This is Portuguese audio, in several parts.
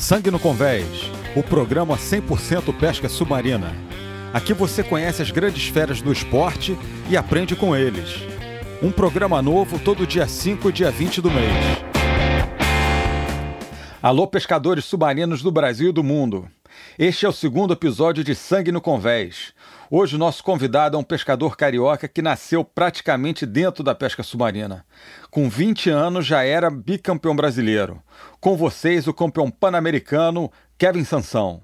Sangue no Convés, o programa 100% pesca submarina. Aqui você conhece as grandes feras do esporte e aprende com eles. Um programa novo todo dia 5 e dia 20 do mês. Alô, pescadores submarinos do Brasil e do mundo. Este é o segundo episódio de Sangue no Convés. Hoje o nosso convidado é um pescador carioca que nasceu praticamente dentro da pesca submarina. Com 20 anos já era bicampeão brasileiro. Com vocês, o campeão pan-americano Kevin Sansão.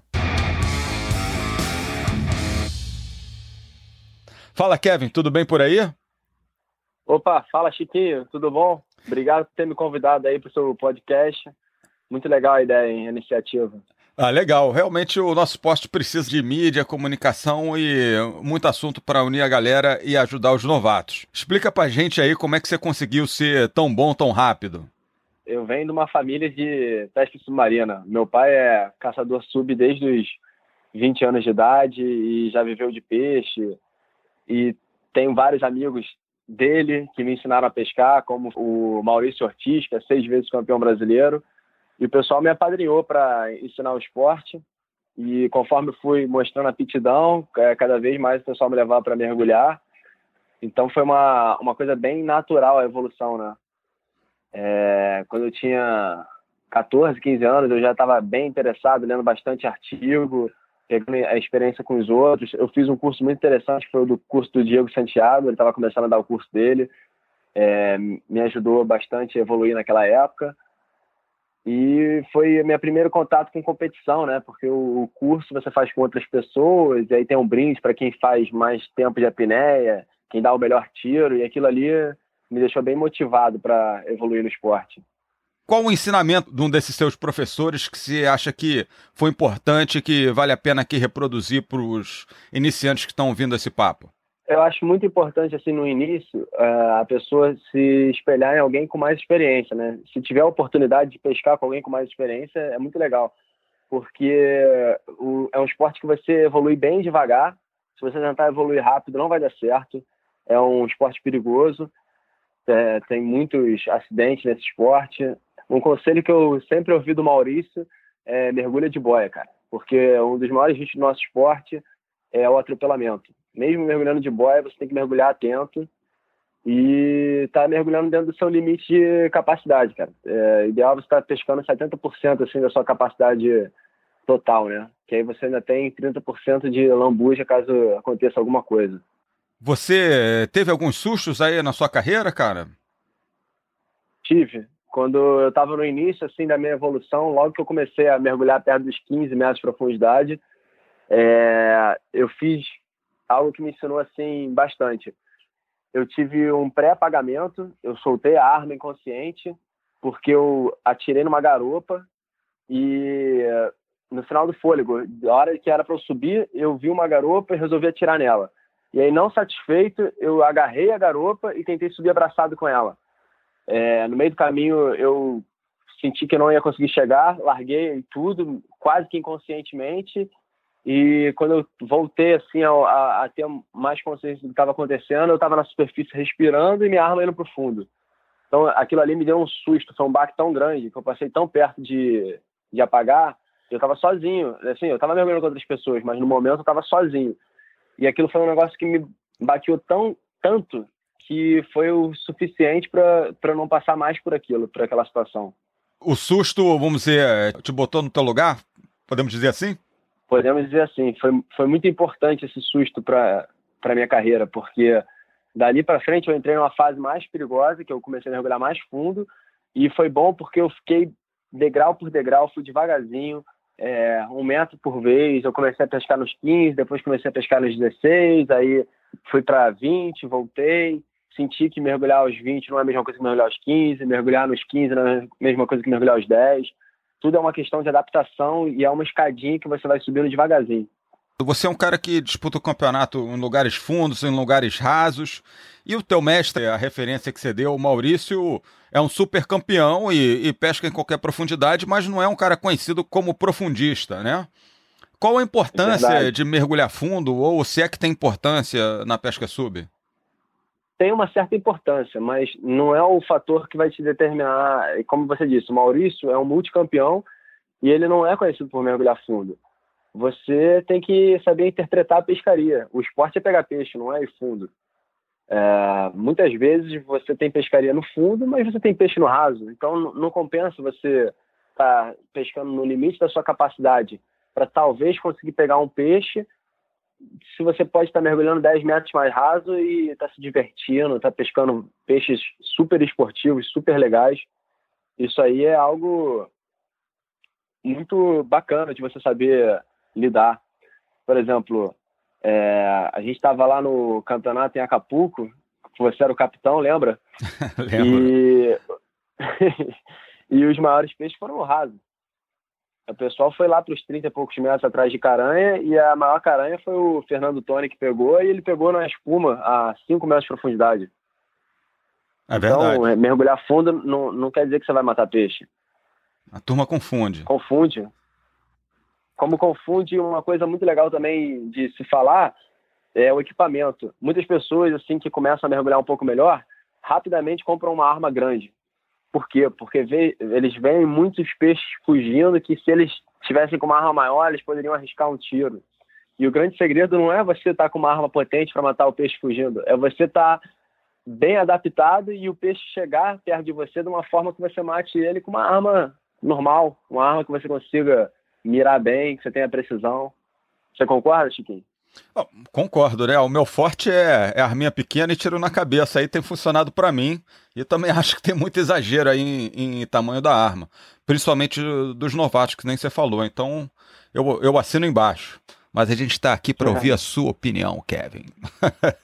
Fala, Kevin, tudo bem por aí? Opa, fala Chiquinho, tudo bom? Obrigado por ter me convidado aí para o seu podcast. Muito legal a ideia, hein, a iniciativa. Ah, legal. Realmente o nosso posto precisa de mídia, comunicação e muito assunto para unir a galera e ajudar os novatos. Explica pra gente aí como é que você conseguiu ser tão bom tão rápido. Eu venho de uma família de pesca submarina. Meu pai é caçador sub desde os 20 anos de idade e já viveu de peixe. E tenho vários amigos dele que me ensinaram a pescar, como o Maurício Ortiz, que é seis vezes campeão brasileiro e o pessoal me apadrinhou para ensinar o esporte. E conforme fui mostrando a aptidão, é, cada vez mais o pessoal me levava para mergulhar. Então foi uma, uma coisa bem natural a evolução, né? É, quando eu tinha 14, 15 anos, eu já estava bem interessado, lendo bastante artigo, pegando a experiência com os outros. Eu fiz um curso muito interessante, que foi o do curso do Diego Santiago, ele estava começando a dar o curso dele. É, me ajudou bastante a evoluir naquela época. E foi meu primeiro contato com competição, né? Porque o curso você faz com outras pessoas, e aí tem um brinde para quem faz mais tempo de apneia, quem dá o melhor tiro, e aquilo ali me deixou bem motivado para evoluir no esporte. Qual o ensinamento de um desses seus professores que você acha que foi importante, que vale a pena aqui reproduzir para os iniciantes que estão ouvindo esse papo? eu acho muito importante, assim, no início, a pessoa se espelhar em alguém com mais experiência, né? Se tiver a oportunidade de pescar com alguém com mais experiência, é muito legal. Porque é um esporte que você evolui bem devagar. Se você tentar evoluir rápido, não vai dar certo. É um esporte perigoso. É, tem muitos acidentes nesse esporte. Um conselho que eu sempre ouvi do Maurício é mergulha de boia, cara. Porque um dos maiores riscos do nosso esporte é o atropelamento mesmo mergulhando de boia, você tem que mergulhar atento e tá mergulhando dentro do seu limite de capacidade, cara. É ideal você estar tá pescando 70% assim da sua capacidade total, né? Que aí você ainda tem 30% de lambuja caso aconteça alguma coisa. Você teve alguns sustos aí na sua carreira, cara? Tive. Quando eu estava no início assim da minha evolução, logo que eu comecei a mergulhar perto dos 15 metros de profundidade, é, eu fiz algo que me ensinou assim bastante. Eu tive um pré-apagamento, eu soltei a arma inconsciente porque eu atirei numa garopa e no final do fôlego, a hora que era para eu subir, eu vi uma garopa e resolvi atirar nela. E aí, não satisfeito, eu agarrei a garopa e tentei subir abraçado com ela. É, no meio do caminho, eu senti que não ia conseguir chegar, larguei tudo, quase que inconscientemente, e quando eu voltei assim a, a, a ter mais consciência do que estava acontecendo, eu estava na superfície respirando e minha arma indo para o fundo. Então aquilo ali me deu um susto, foi um baque tão grande que eu passei tão perto de, de apagar. Eu estava sozinho, assim, eu estava mergulhando com outras pessoas, mas no momento eu estava sozinho. E aquilo foi um negócio que me bateu tão tanto que foi o suficiente para não passar mais por aquilo, por aquela situação. O susto, vamos dizer, te botou no teu lugar? Podemos dizer assim? podemos dizer assim, foi, foi muito importante esse susto para a minha carreira, porque dali para frente eu entrei numa fase mais perigosa, que eu comecei a mergulhar mais fundo, e foi bom porque eu fiquei degrau por degrau, fui devagarzinho, é, um metro por vez, eu comecei a pescar nos 15, depois comecei a pescar nos 16, aí fui para 20, voltei, senti que mergulhar aos 20 não é a mesma coisa que mergulhar aos 15, mergulhar nos 15 não é a mesma coisa que mergulhar aos 10, tudo é uma questão de adaptação e é uma escadinha que você vai subindo devagarzinho. Você é um cara que disputa o campeonato em lugares fundos, em lugares rasos. E o teu mestre, a referência que você deu, o Maurício, é um super campeão e, e, pesca em qualquer profundidade, mas não é um cara conhecido como profundista, né? Qual a importância de mergulhar fundo, ou se é que tem importância na pesca sub? tem uma certa importância, mas não é o fator que vai te determinar. Como você disse, o Maurício é um multicampeão e ele não é conhecido por mergulhar fundo. Você tem que saber interpretar a pescaria. O esporte é pegar peixe, não é ir fundo. É, muitas vezes você tem pescaria no fundo, mas você tem peixe no raso. Então não compensa você estar tá pescando no limite da sua capacidade para talvez conseguir pegar um peixe. Se você pode estar tá mergulhando 10 metros mais raso e estar tá se divertindo, estar tá pescando peixes super esportivos, super legais, isso aí é algo muito bacana de você saber lidar. Por exemplo, é, a gente estava lá no campeonato em Acapulco, você era o capitão, lembra? Lembro. E... e os maiores peixes foram no raso. O pessoal foi lá para os 30 e poucos metros atrás de caranha e a maior caranha foi o Fernando Tony que pegou e ele pegou na espuma a 5 metros de profundidade. É verdade. Então, é, mergulhar fundo não, não quer dizer que você vai matar peixe. A turma confunde. Confunde. Como confunde uma coisa muito legal também de se falar é o equipamento. Muitas pessoas assim que começam a mergulhar um pouco melhor, rapidamente compram uma arma grande. Por quê? Porque vê, eles veem muitos peixes fugindo que se eles tivessem com uma arma maior, eles poderiam arriscar um tiro. E o grande segredo não é você estar tá com uma arma potente para matar o peixe fugindo, é você estar tá bem adaptado e o peixe chegar perto de você de uma forma que você mate ele com uma arma normal, uma arma que você consiga mirar bem, que você tenha precisão. Você concorda, Chiquinho? Oh, concordo, né? O meu forte é, é arminha pequena e tiro na cabeça. Aí tem funcionado para mim. E também acho que tem muito exagero aí em, em, tamanho da arma. Principalmente dos novatos, que nem você falou. Então, eu, eu assino embaixo. Mas a gente está aqui para ouvir a sua opinião, Kevin.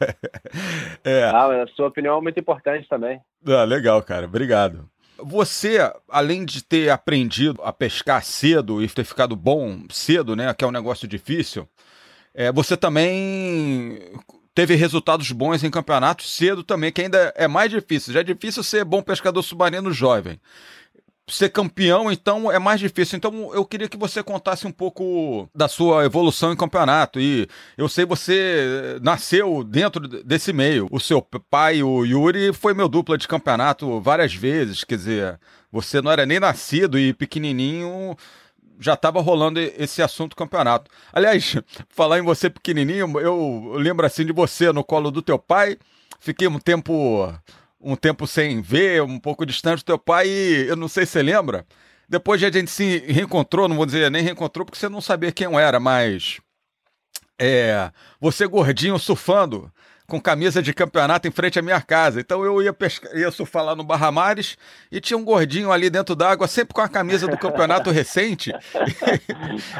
é. Ah, a sua opinião é muito importante também. Ah, legal, cara. Obrigado. Você, além de ter aprendido a pescar cedo e ter ficado bom cedo, né, que é um negócio difícil, é, você também teve resultados bons em campeonatos cedo também, que ainda é mais difícil. Já é difícil ser bom pescador submarino jovem ser campeão, então é mais difícil. Então eu queria que você contasse um pouco da sua evolução em campeonato. E eu sei você nasceu dentro desse meio. O seu pai, o Yuri, foi meu dupla de campeonato várias vezes. Quer dizer, você não era nem nascido e pequenininho já estava rolando esse assunto campeonato. Aliás, falar em você pequenininho, eu lembro assim de você no colo do teu pai. Fiquei um tempo um tempo sem ver, um pouco distante do teu pai, e eu não sei se você lembra. Depois a gente se reencontrou, não vou dizer nem reencontrou, porque você não sabia quem eu era, mas. É. Você gordinho surfando com camisa de campeonato em frente à minha casa. Então eu ia, pescar, ia surfar lá no Barra Mares e tinha um gordinho ali dentro d'água, sempre com a camisa do campeonato recente.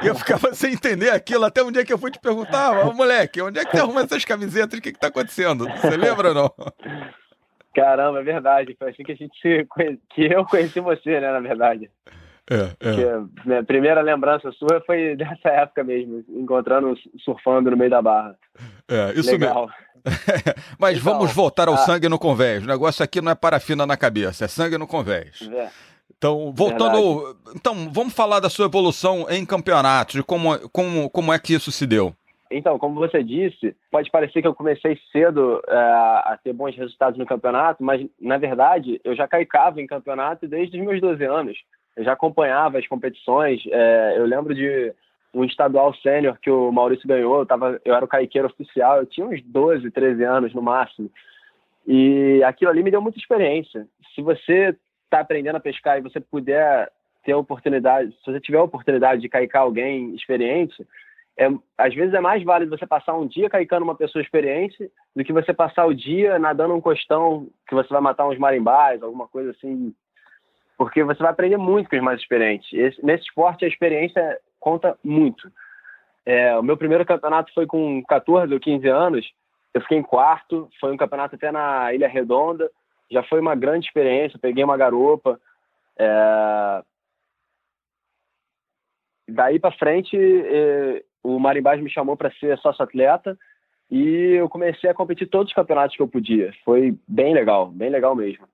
e eu ficava sem entender aquilo. Até um dia que eu fui te perguntar, moleque, onde é que você arruma essas camisetas? O que, que tá acontecendo? Você lembra ou não? Caramba, é verdade. Foi assim que a gente se que eu conheci você, né, na verdade. É, é. Minha primeira lembrança sua foi dessa época mesmo, encontrando surfando no meio da barra. É, isso Legal. mesmo. Mas então, vamos voltar ao a... sangue no convés. O negócio aqui não é parafina na cabeça, é sangue no convés. É. Então, voltando. Verdade. Então, vamos falar da sua evolução em campeonatos, de como, como, como é que isso se deu. Então, como você disse, pode parecer que eu comecei cedo é, a ter bons resultados no campeonato, mas na verdade eu já caicava em campeonato desde os meus 12 anos. Eu já acompanhava as competições. É, eu lembro de um estadual sênior que o Maurício ganhou. Eu, tava, eu era o caiqueiro oficial. Eu tinha uns 12, 13 anos no máximo. E aquilo ali me deu muita experiência. Se você está aprendendo a pescar e você puder ter a oportunidade, se você tiver a oportunidade de caicar alguém experiente, é, às vezes é mais válido você passar um dia caicando uma pessoa experiente do que você passar o dia nadando um costão que você vai matar uns marimbais, alguma coisa assim. Porque você vai aprender muito com os mais experientes. Esse, nesse esporte, a experiência conta muito. É, o meu primeiro campeonato foi com 14 ou 15 anos. Eu fiquei em quarto. Foi um campeonato até na Ilha Redonda. Já foi uma grande experiência. Peguei uma garopa. É... Daí para frente, é, o Marimbás me chamou para ser sócio-atleta e eu comecei a competir todos os campeonatos que eu podia. Foi bem legal, bem legal mesmo.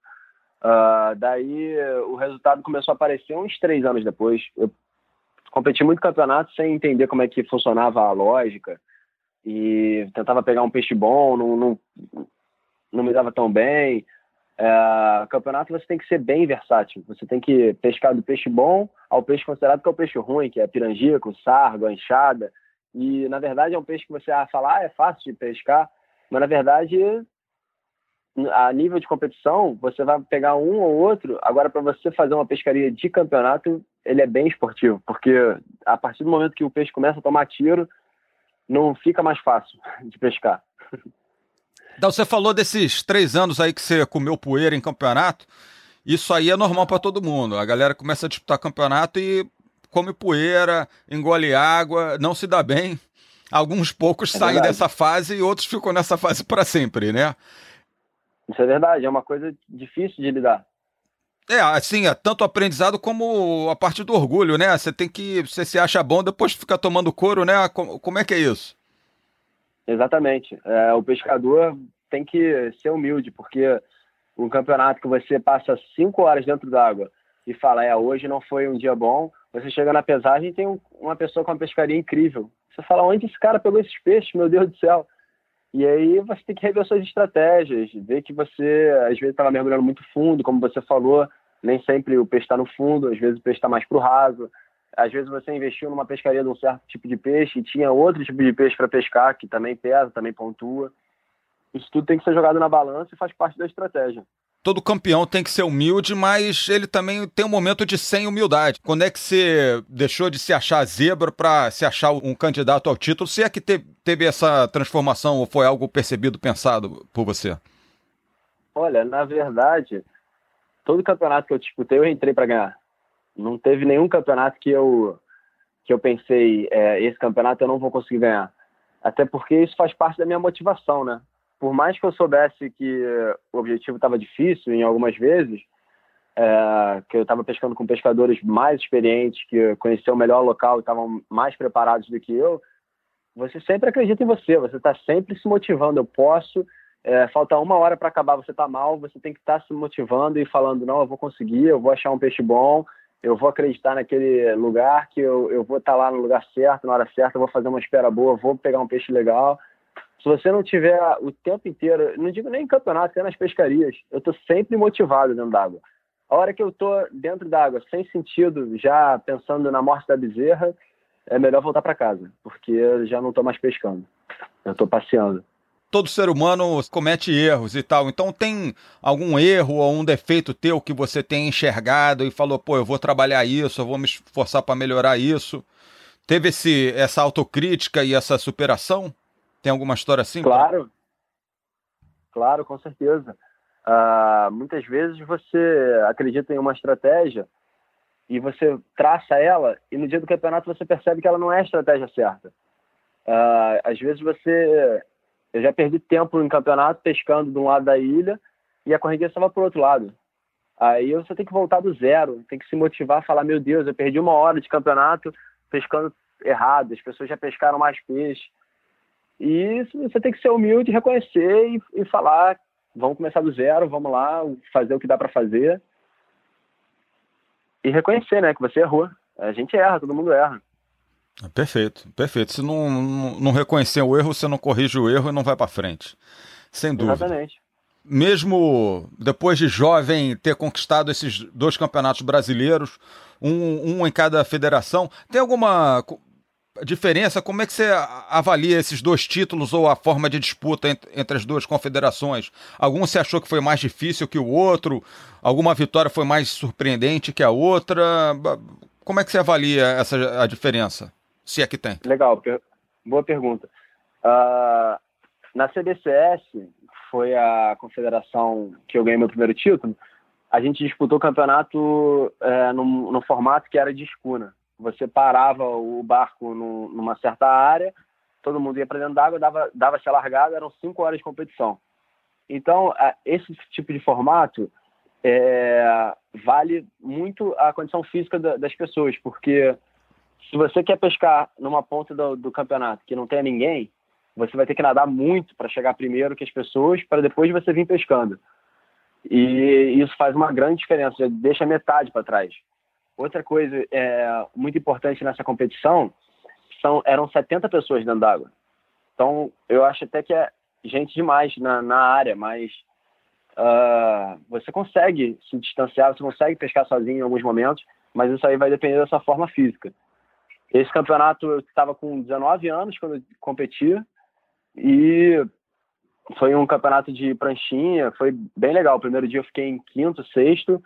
Uh, daí o resultado começou a aparecer uns três anos depois. Eu competi muito campeonato sem entender como é que funcionava a lógica e tentava pegar um peixe bom, não, não, não me dava tão bem. É, campeonato você tem que ser bem versátil. Você tem que pescar do peixe bom ao peixe considerado que é o peixe ruim, que é a pirangica, o sargo, enxada. E, na verdade, é um peixe que você fala, ah, é fácil de pescar, mas, na verdade, a nível de competição, você vai pegar um ou outro. Agora, para você fazer uma pescaria de campeonato, ele é bem esportivo, porque a partir do momento que o peixe começa a tomar tiro, não fica mais fácil de pescar. Então, você falou desses três anos aí que você comeu poeira em campeonato. Isso aí é normal para todo mundo. A galera começa a disputar campeonato e come poeira, engole água, não se dá bem. Alguns poucos é saem verdade. dessa fase e outros ficam nessa fase para sempre, né? Isso é verdade, é uma coisa difícil de lidar. É, assim, é tanto aprendizado como a parte do orgulho, né? Você tem que. Você se acha bom, depois fica tomando couro, né? Como é que é isso? Exatamente. É, o pescador tem que ser humilde, porque um campeonato que você passa cinco horas dentro d'água e fala, é, hoje não foi um dia bom, você chega na pesagem e tem um, uma pessoa com uma pescaria incrível. Você fala, onde esse cara pegou esses peixes? Meu Deus do céu. E aí você tem que rever suas estratégias, ver que você, às vezes, estava mergulhando muito fundo, como você falou, nem sempre o peixe está no fundo, às vezes o peixe está mais para o raso. Às vezes você investiu numa pescaria de um certo tipo de peixe e tinha outro tipo de peixe para pescar, que também pesa, também pontua. Isso tudo tem que ser jogado na balança e faz parte da estratégia todo campeão tem que ser humilde, mas ele também tem um momento de sem humildade. Quando é que você deixou de se achar zebra para se achar um candidato ao título? Se é que teve, teve essa transformação ou foi algo percebido, pensado por você? Olha, na verdade, todo campeonato que eu disputei, eu entrei para ganhar. Não teve nenhum campeonato que eu que eu pensei, é, esse campeonato eu não vou conseguir ganhar. Até porque isso faz parte da minha motivação, né? por mais que eu soubesse que o objetivo estava difícil em algumas vezes, é, que eu estava pescando com pescadores mais experientes, que conheciam o melhor local e estavam mais preparados do que eu, você sempre acredita em você, você está sempre se motivando. Eu posso, é, falta uma hora para acabar, você está mal, você tem que estar tá se motivando e falando: não, eu vou conseguir, eu vou achar um peixe bom, eu vou acreditar naquele lugar, que eu, eu vou estar tá lá no lugar certo, na hora certa, vou fazer uma espera boa, vou pegar um peixe legal. Se você não tiver o tempo inteiro, não digo nem em campeonato, até nas pescarias, eu estou sempre motivado dentro d'água. A hora que eu estou dentro d'água, sem sentido, já pensando na morte da bezerra, é melhor voltar para casa, porque eu já não estou mais pescando. Eu estou passeando. Todo ser humano comete erros e tal. Então tem algum erro ou um defeito teu que você tem enxergado e falou, pô, eu vou trabalhar isso, eu vou me esforçar para melhorar isso. Teve esse, essa autocrítica e essa superação? Tem alguma história assim? Claro, claro, com certeza. Uh, muitas vezes você acredita em uma estratégia e você traça ela e no dia do campeonato você percebe que ela não é a estratégia certa. Uh, às vezes você... Eu já perdi tempo em campeonato pescando de um lado da ilha e a corrida estava para o outro lado. Aí você tem que voltar do zero, tem que se motivar, falar, meu Deus, eu perdi uma hora de campeonato pescando errado, as pessoas já pescaram mais peixe. E você tem que ser humilde, reconhecer e, e falar: vamos começar do zero, vamos lá, fazer o que dá para fazer. E reconhecer, né, que você errou. A gente erra, todo mundo erra. Perfeito, perfeito. Se não, não, não reconhecer o erro, você não corrige o erro e não vai para frente. Sem dúvida. Exatamente. Mesmo depois de jovem ter conquistado esses dois campeonatos brasileiros, um, um em cada federação, tem alguma diferença, como é que você avalia esses dois títulos ou a forma de disputa entre as duas confederações? Algum você achou que foi mais difícil que o outro? Alguma vitória foi mais surpreendente que a outra? Como é que você avalia essa a diferença? Se é que tem. Legal, boa pergunta. Uh, na CBCS, foi a confederação que eu ganhei meu primeiro título, a gente disputou o campeonato é, no, no formato que era de escuna. Você parava o barco no, numa certa área, todo mundo ia para dentro d'água, dava, dava-se a largada, eram cinco horas de competição. Então, esse tipo de formato é, vale muito a condição física das pessoas, porque se você quer pescar numa ponta do, do campeonato que não tenha ninguém, você vai ter que nadar muito para chegar primeiro que as pessoas, para depois você vir pescando. E isso faz uma grande diferença, deixa metade para trás. Outra coisa é, muito importante nessa competição são eram 70 pessoas dentro d'água. Então, eu acho até que é gente demais na, na área, mas uh, você consegue se distanciar, você consegue pescar sozinho em alguns momentos, mas isso aí vai depender da sua forma física. Esse campeonato eu estava com 19 anos quando eu competia e foi um campeonato de pranchinha, foi bem legal. O primeiro dia eu fiquei em quinto, sexto,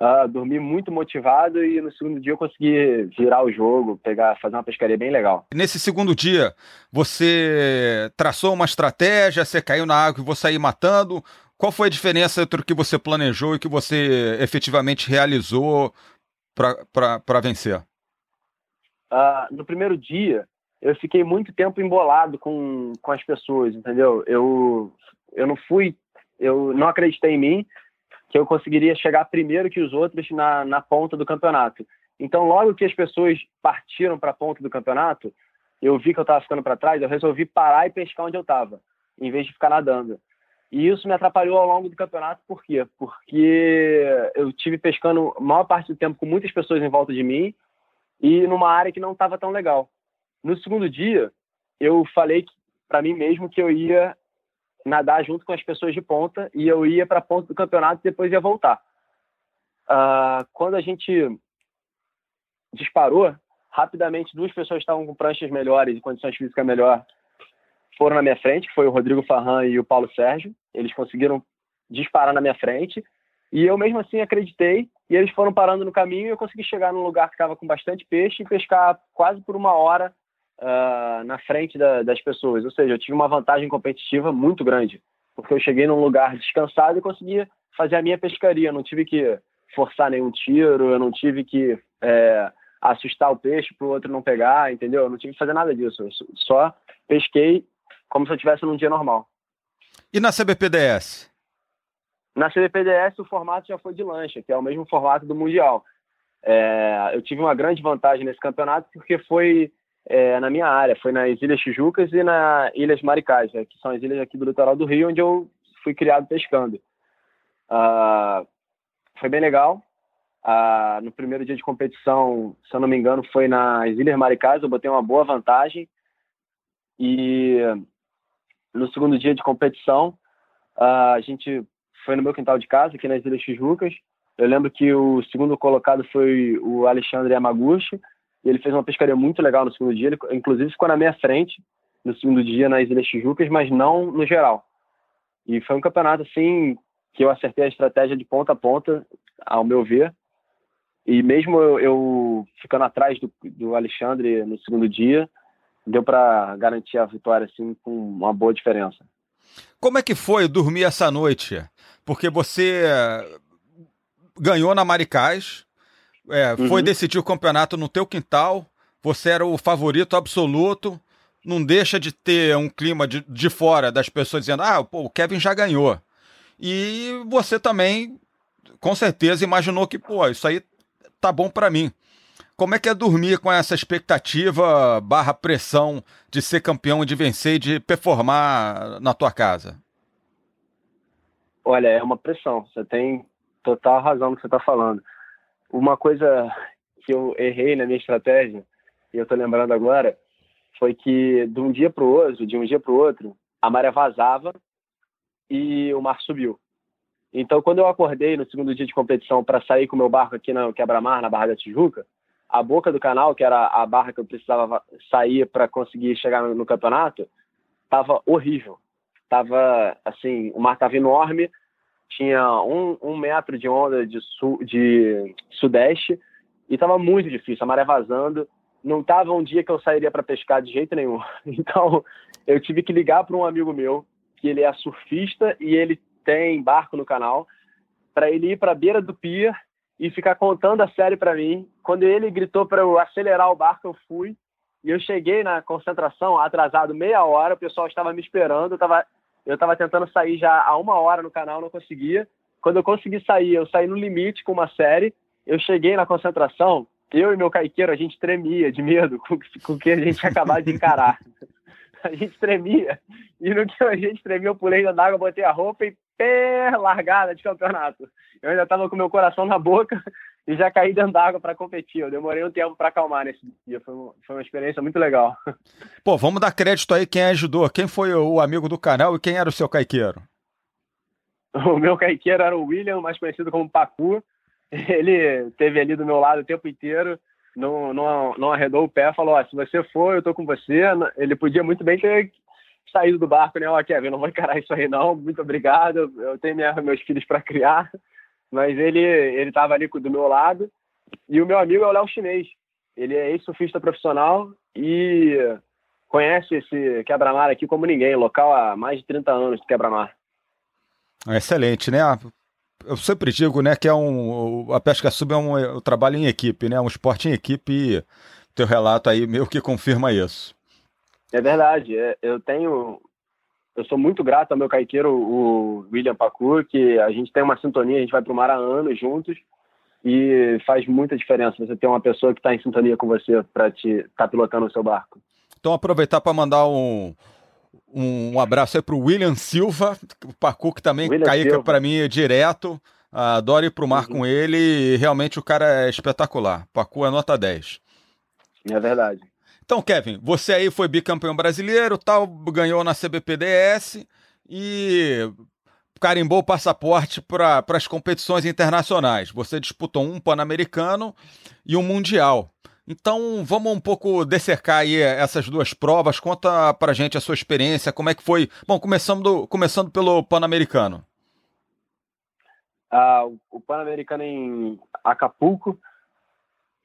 Uh, dormi muito motivado e no segundo dia eu consegui virar o jogo, pegar, fazer uma pescaria bem legal. Nesse segundo dia, você traçou uma estratégia, você caiu na água e vou sair matando. Qual foi a diferença entre o que você planejou e o que você efetivamente realizou para vencer? Uh, no primeiro dia, eu fiquei muito tempo embolado com, com as pessoas, entendeu? Eu, eu não fui, eu não acreditei em mim que eu conseguiria chegar primeiro que os outros na, na ponta do campeonato. Então, logo que as pessoas partiram para a ponta do campeonato, eu vi que eu estava ficando para trás, eu resolvi parar e pescar onde eu estava, em vez de ficar nadando. E isso me atrapalhou ao longo do campeonato, por quê? Porque eu tive pescando a maior parte do tempo com muitas pessoas em volta de mim e numa área que não estava tão legal. No segundo dia, eu falei para mim mesmo que eu ia nadar junto com as pessoas de ponta e eu ia para a ponta do campeonato e depois ia voltar. Uh, quando a gente disparou, rapidamente duas pessoas estavam com pranchas melhores e condições físicas melhor foram na minha frente, que foi o Rodrigo Farran e o Paulo Sérgio. Eles conseguiram disparar na minha frente e eu mesmo assim acreditei e eles foram parando no caminho e eu consegui chegar num lugar que estava com bastante peixe e pescar quase por uma hora uh, na frente da, das pessoas. Ou seja, eu tive uma vantagem competitiva muito grande, porque eu cheguei num lugar descansado e conseguia fazer a minha pescaria. Eu não tive que forçar nenhum tiro, eu não tive que é, assustar o peixe para o outro não pegar, entendeu? Eu não tive que fazer nada disso. Eu só pesquei como se eu estivesse num dia normal. E na CBPDS? Na CBPDS o formato já foi de lancha, que é o mesmo formato do Mundial. É, eu tive uma grande vantagem nesse campeonato porque foi é, na minha área. Foi nas Ilhas Tijucas e na Ilhas Maricás, né, que são as ilhas aqui do litoral do Rio, onde eu fui criado pescando. Uh, foi bem legal. Uh, no primeiro dia de competição, se eu não me engano, foi nas Ilhas Maricás, eu botei uma boa vantagem. E no segundo dia de competição, uh, a gente foi no meu quintal de casa, aqui nas Ilhas Tijucas. Eu lembro que o segundo colocado foi o Alexandre Yamaguchi, e ele fez uma pescaria muito legal no segundo dia. Ele, inclusive, ficou na minha frente no segundo dia nas Ilhas Tijucas, mas não no geral. E foi um campeonato, assim, que eu acertei a estratégia de ponta a ponta, ao meu ver. E mesmo eu, eu ficando atrás do, do Alexandre no segundo dia, deu para garantir a vitória, assim, com uma boa diferença. Como é que foi dormir essa noite? Porque você ganhou na Maricás, é, uhum. foi decidir o campeonato no teu quintal, você era o favorito absoluto, não deixa de ter um clima de, de fora das pessoas dizendo, ah, pô, o Kevin já ganhou. E você também, com certeza, imaginou que, pô, isso aí tá bom para mim. Como é que é dormir com essa expectativa barra pressão de ser campeão, de vencer e de performar na tua casa? Olha, é uma pressão. Você tem total razão no que você está falando. Uma coisa que eu errei na minha estratégia, e eu estou lembrando agora, foi que de um dia para o outro, de um dia para o outro, a maré vazava e o mar subiu. Então, quando eu acordei no segundo dia de competição para sair com o meu barco aqui no quebra-mar, na Barra da Tijuca, a boca do canal, que era a barra que eu precisava sair para conseguir chegar no, no campeonato, estava horrível. Tava assim, o mar estava enorme, tinha um, um metro de onda de, sul, de sudeste e estava muito difícil, a maré vazando. Não estava um dia que eu sairia para pescar de jeito nenhum. Então, eu tive que ligar para um amigo meu, que ele é surfista e ele tem barco no canal, para ele ir para a beira do pier e ficar contando a série para mim. Quando ele gritou para eu acelerar o barco, eu fui. E eu cheguei na concentração atrasado meia hora, o pessoal estava me esperando, eu estava eu estava tentando sair já há uma hora no canal, não conseguia. Quando eu consegui sair, eu saí no limite com uma série. Eu cheguei na concentração, eu e meu caiqueiro, a gente tremia de medo com, o que a gente ia acabar de encarar. A gente tremia. E no que a gente tremia, eu pulei na água, botei a roupa e pé, largada de campeonato. Eu ainda estava com meu coração na boca e já caí dentro d'água para competir. Eu demorei um tempo para acalmar nesse dia. Foi uma, foi uma experiência muito legal. Pô, vamos dar crédito aí quem ajudou. Quem foi o amigo do canal e quem era o seu caiqueiro? o meu caiqueiro era o William, mais conhecido como Pacu. Ele teve ali do meu lado o tempo inteiro, não, não, não arredou o pé, falou: se você for, eu tô com você. Ele podia muito bem ter saído do barco, né? Ó, Kevin, não vou encarar isso aí não, muito obrigado, eu tenho minha, meus filhos para criar. Mas ele ele estava ali do meu lado. E o meu amigo é o Léo Chinês. Ele é ex-surfista profissional e conhece esse quebra-mar aqui como ninguém, local há mais de 30 anos de quebra-mar. Excelente, né? Eu sempre digo, né, que é um a pesca sub é um, é um trabalho em equipe, né? Um esporte em equipe e teu relato aí meio que confirma isso. É verdade. É, eu tenho eu sou muito grato ao meu caiqueiro, o William Pacu, que a gente tem uma sintonia, a gente vai para o mar há anos juntos e faz muita diferença você ter uma pessoa que está em sintonia com você para te estar tá pilotando o seu barco. Então aproveitar para mandar um, um abraço aí para o William Silva, o Pacu que também William para mim direto. Adoro ir para o mar uhum. com ele e realmente o cara é espetacular. Pacu é nota 10. É verdade. Então, Kevin, você aí foi bicampeão brasileiro, tal, ganhou na CBPDS e carimbou o passaporte para as competições internacionais. Você disputou um Pan-Americano e um Mundial. Então, vamos um pouco descercar aí essas duas provas. Conta pra gente a sua experiência, como é que foi. Bom, começando, começando pelo Pan-Americano. Ah, o Pan-Americano em Acapulco.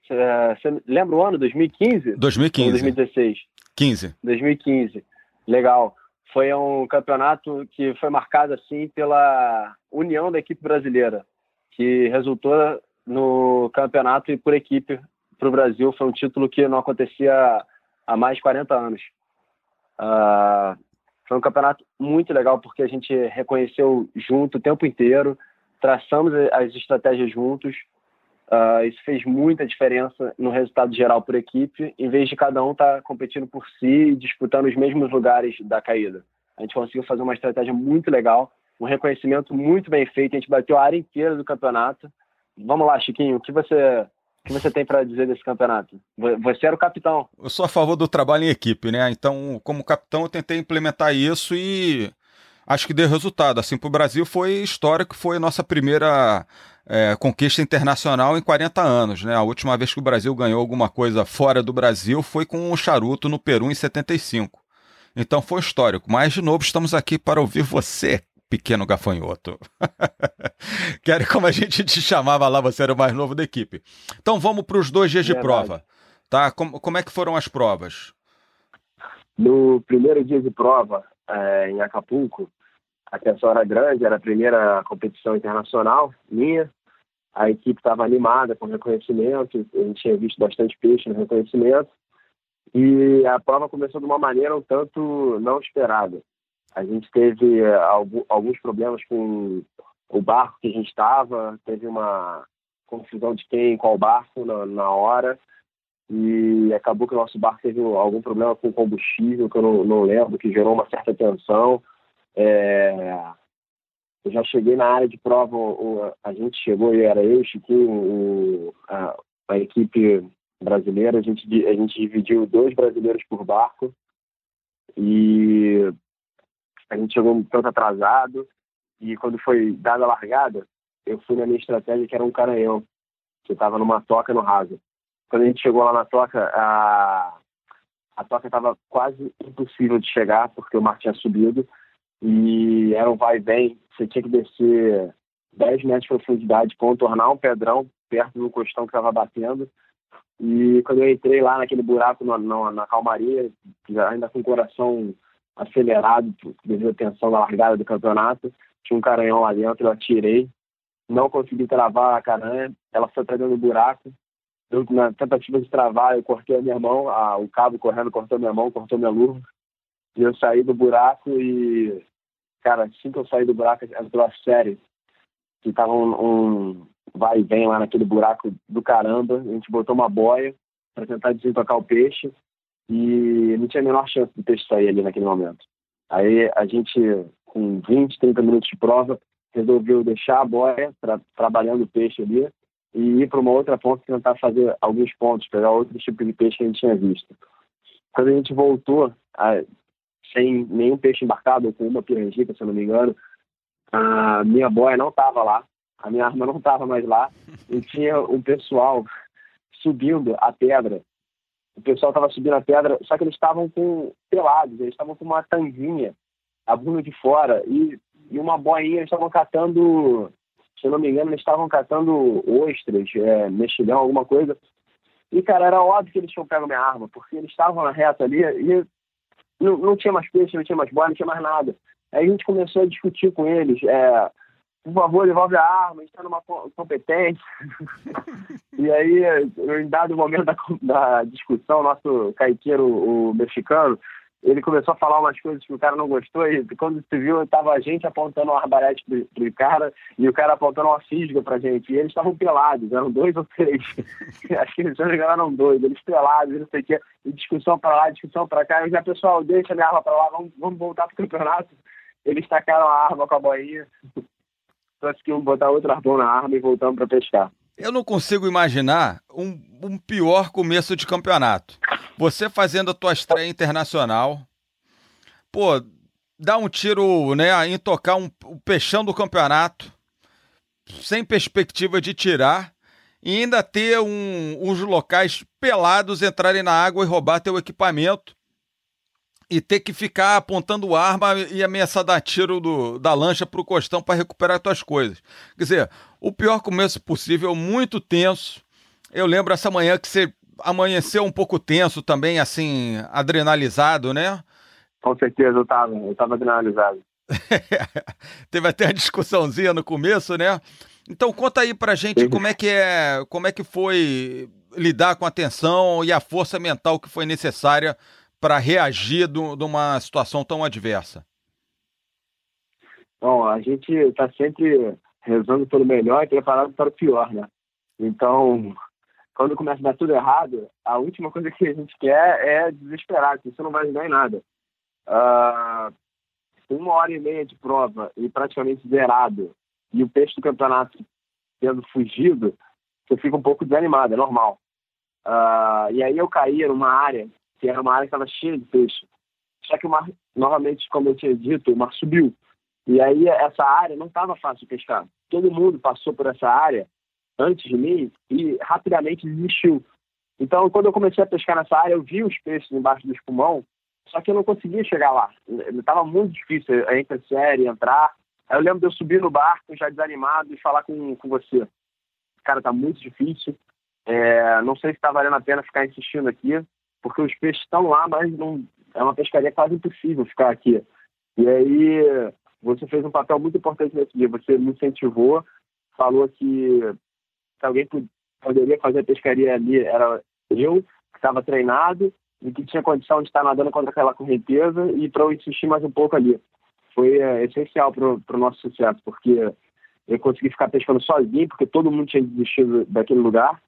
Você lembra o ano? 2015? 2015. Ou 2016? 15. 2015. Legal. Foi um campeonato que foi marcado assim pela união da equipe brasileira, que resultou no campeonato e por equipe para o Brasil foi um título que não acontecia há mais de 40 anos. Uh, foi um campeonato muito legal porque a gente reconheceu junto o tempo inteiro, traçamos as estratégias juntos. Uh, isso fez muita diferença no resultado geral por equipe, em vez de cada um estar tá competindo por si e disputando os mesmos lugares da caída. A gente conseguiu fazer uma estratégia muito legal, um reconhecimento muito bem feito. A gente bateu a área inteira do campeonato. Vamos lá, Chiquinho, o que você o que você tem para dizer desse campeonato? Você era o capitão. Eu sou a favor do trabalho em equipe, né? Então, como capitão, eu tentei implementar isso e acho que deu resultado. Assim, para o Brasil foi histórico, foi nossa primeira é, conquista internacional em 40 anos, né? A última vez que o Brasil ganhou alguma coisa fora do Brasil foi com o um charuto no Peru em 75. Então foi histórico. Mas, de novo, estamos aqui para ouvir você, pequeno gafanhoto. que era como a gente te chamava lá, você era o mais novo da equipe. Então vamos para os dois dias de prova. Tá? Como, como é que foram as provas? No primeiro dia de prova, é, em Acapulco, a tensão era grande, era a primeira competição internacional minha. A equipe estava animada com reconhecimento, a gente tinha visto bastante peixe no reconhecimento. E a prova começou de uma maneira um tanto não esperada. A gente teve eh, alguns problemas com o barco que a gente estava, teve uma confusão de quem, qual barco na, na, hora, e acabou que o nosso barco teve algum problema com combustível, que eu não, não lembro, que gerou uma certa tensão. É... Eu já cheguei na área de prova, a gente chegou, e era eu, Chiquinho, a, a equipe brasileira, a gente, a gente dividiu dois brasileiros por barco, e a gente chegou um tanto atrasado. E quando foi dada a largada, eu fui na minha estratégia que era um caranhão, que estava numa toca no raso. Quando a gente chegou lá na toca, a, a toca estava quase impossível de chegar, porque o mar tinha subido e era um vai e vem. Você tinha que descer 10 metros de profundidade, contornar um pedrão perto do costão que estava batendo. E quando eu entrei lá naquele buraco no, no, na calmaria, ainda com o coração acelerado devido à tensão da largada do campeonato. Tinha um caranhão lá dentro, eu atirei, não consegui travar a caranha, ela foi para do buraco. Eu, na tentativa de travar, eu cortei a minha mão, a, o cabo correndo cortou minha mão, cortou minha luva. E eu saí do buraco e, cara, assim que eu saí do buraco, entrou a série, que tava um, um vai e vem lá naquele buraco do caramba. A gente botou uma boia para tentar desentocar o peixe e não tinha a menor chance de peixe sair ali naquele momento. Aí a gente, com 20, 30 minutos de prova, resolveu deixar a boia tra trabalhando o peixe ali e ir para uma outra ponta tentar fazer alguns pontos, pegar outro tipo de peixe que a gente tinha visto. Quando a gente voltou, a, sem nenhum peixe embarcado, ou com uma pirangica, se eu não me engano, a minha boia não estava lá, a minha arma não estava mais lá, e tinha um pessoal subindo a pedra. O pessoal estava subindo a pedra, só que eles estavam com pelados, eles estavam com uma tanguinha, a bunda de fora, e, e uma boinha, eles estavam catando, se eu não me engano, eles estavam catando ostras, é, mexilhão, alguma coisa. E, cara, era óbvio que eles tinham pego minha arma, porque eles estavam na reta ali e não, não tinha mais peixe, não tinha mais boia, não tinha mais nada. Aí a gente começou a discutir com eles, é, por favor, devolve a arma, a gente está numa competência. e aí, em dado momento da, da discussão, nosso caiqueiro, o mexicano, ele começou a falar umas coisas que o cara não gostou e quando se viu, tava a gente apontando um arbalete pro, pro cara e o cara apontando uma fisga pra gente. E eles estavam pelados, eram dois ou três. Acho que eles eram dois, eles pelados, não sei o quê. E discussão pra lá, discussão pra cá. Eu já, pessoal, deixa minha arma pra lá, vamos, vamos voltar pro campeonato. Eles tacaram a arma com a boinha. Conseguimos botar outro arbão na arma e voltamos pra pescar. Eu não consigo imaginar um, um pior começo de campeonato. Você fazendo a tua estreia internacional, pô, dá um tiro, né, em tocar um, um peixão do campeonato, sem perspectiva de tirar, e ainda ter um, uns locais pelados entrarem na água e roubar teu equipamento e ter que ficar apontando arma e ameaçar dar tiro do, da lancha para o costão para recuperar tuas coisas. Quer dizer, o pior começo possível, muito tenso. Eu lembro essa manhã que você amanheceu um pouco tenso também, assim, adrenalizado, né? Com certeza eu estava, eu estava adrenalizado. Teve até a discussãozinha no começo, né? Então conta aí pra gente Sim. como é que é, como é que foi lidar com a tensão e a força mental que foi necessária para reagir de uma situação tão adversa? Bom, a gente está sempre rezando pelo melhor e preparado para o pior, né? Então, quando começa a dar tudo errado, a última coisa que a gente quer é desesperar, que isso não vai ajudar em nada. Uh, uma hora e meia de prova e praticamente zerado, e o peixe do campeonato tendo fugido, você fica um pouco desanimado, é normal. Uh, e aí eu caí numa área que era uma área que estava cheia de peixe. Só que o mar, novamente, como eu tinha dito, o mar subiu. E aí essa área não estava fácil de pescar. Todo mundo passou por essa área antes de mim e rapidamente desistiu. Então, quando eu comecei a pescar nessa área, eu vi os peixes embaixo do espumão, só que eu não conseguia chegar lá. Estava muito difícil entre a série, entrar. Aí eu lembro de eu subir no barco, já desanimado, e falar com, com você. Cara, tá muito difícil. É, não sei se está valendo a pena ficar insistindo aqui porque os peixes estão lá, mas não, é uma pescaria quase impossível ficar aqui. E aí você fez um papel muito importante nesse dia. Você me incentivou, falou que se alguém poderia fazer a pescaria ali era eu, que estava treinado e que tinha condição de estar nadando contra aquela correnteza e para eu insistir mais um pouco ali. Foi é, essencial para o nosso sucesso, porque eu consegui ficar pescando sozinho, porque todo mundo tinha desistido daquele lugar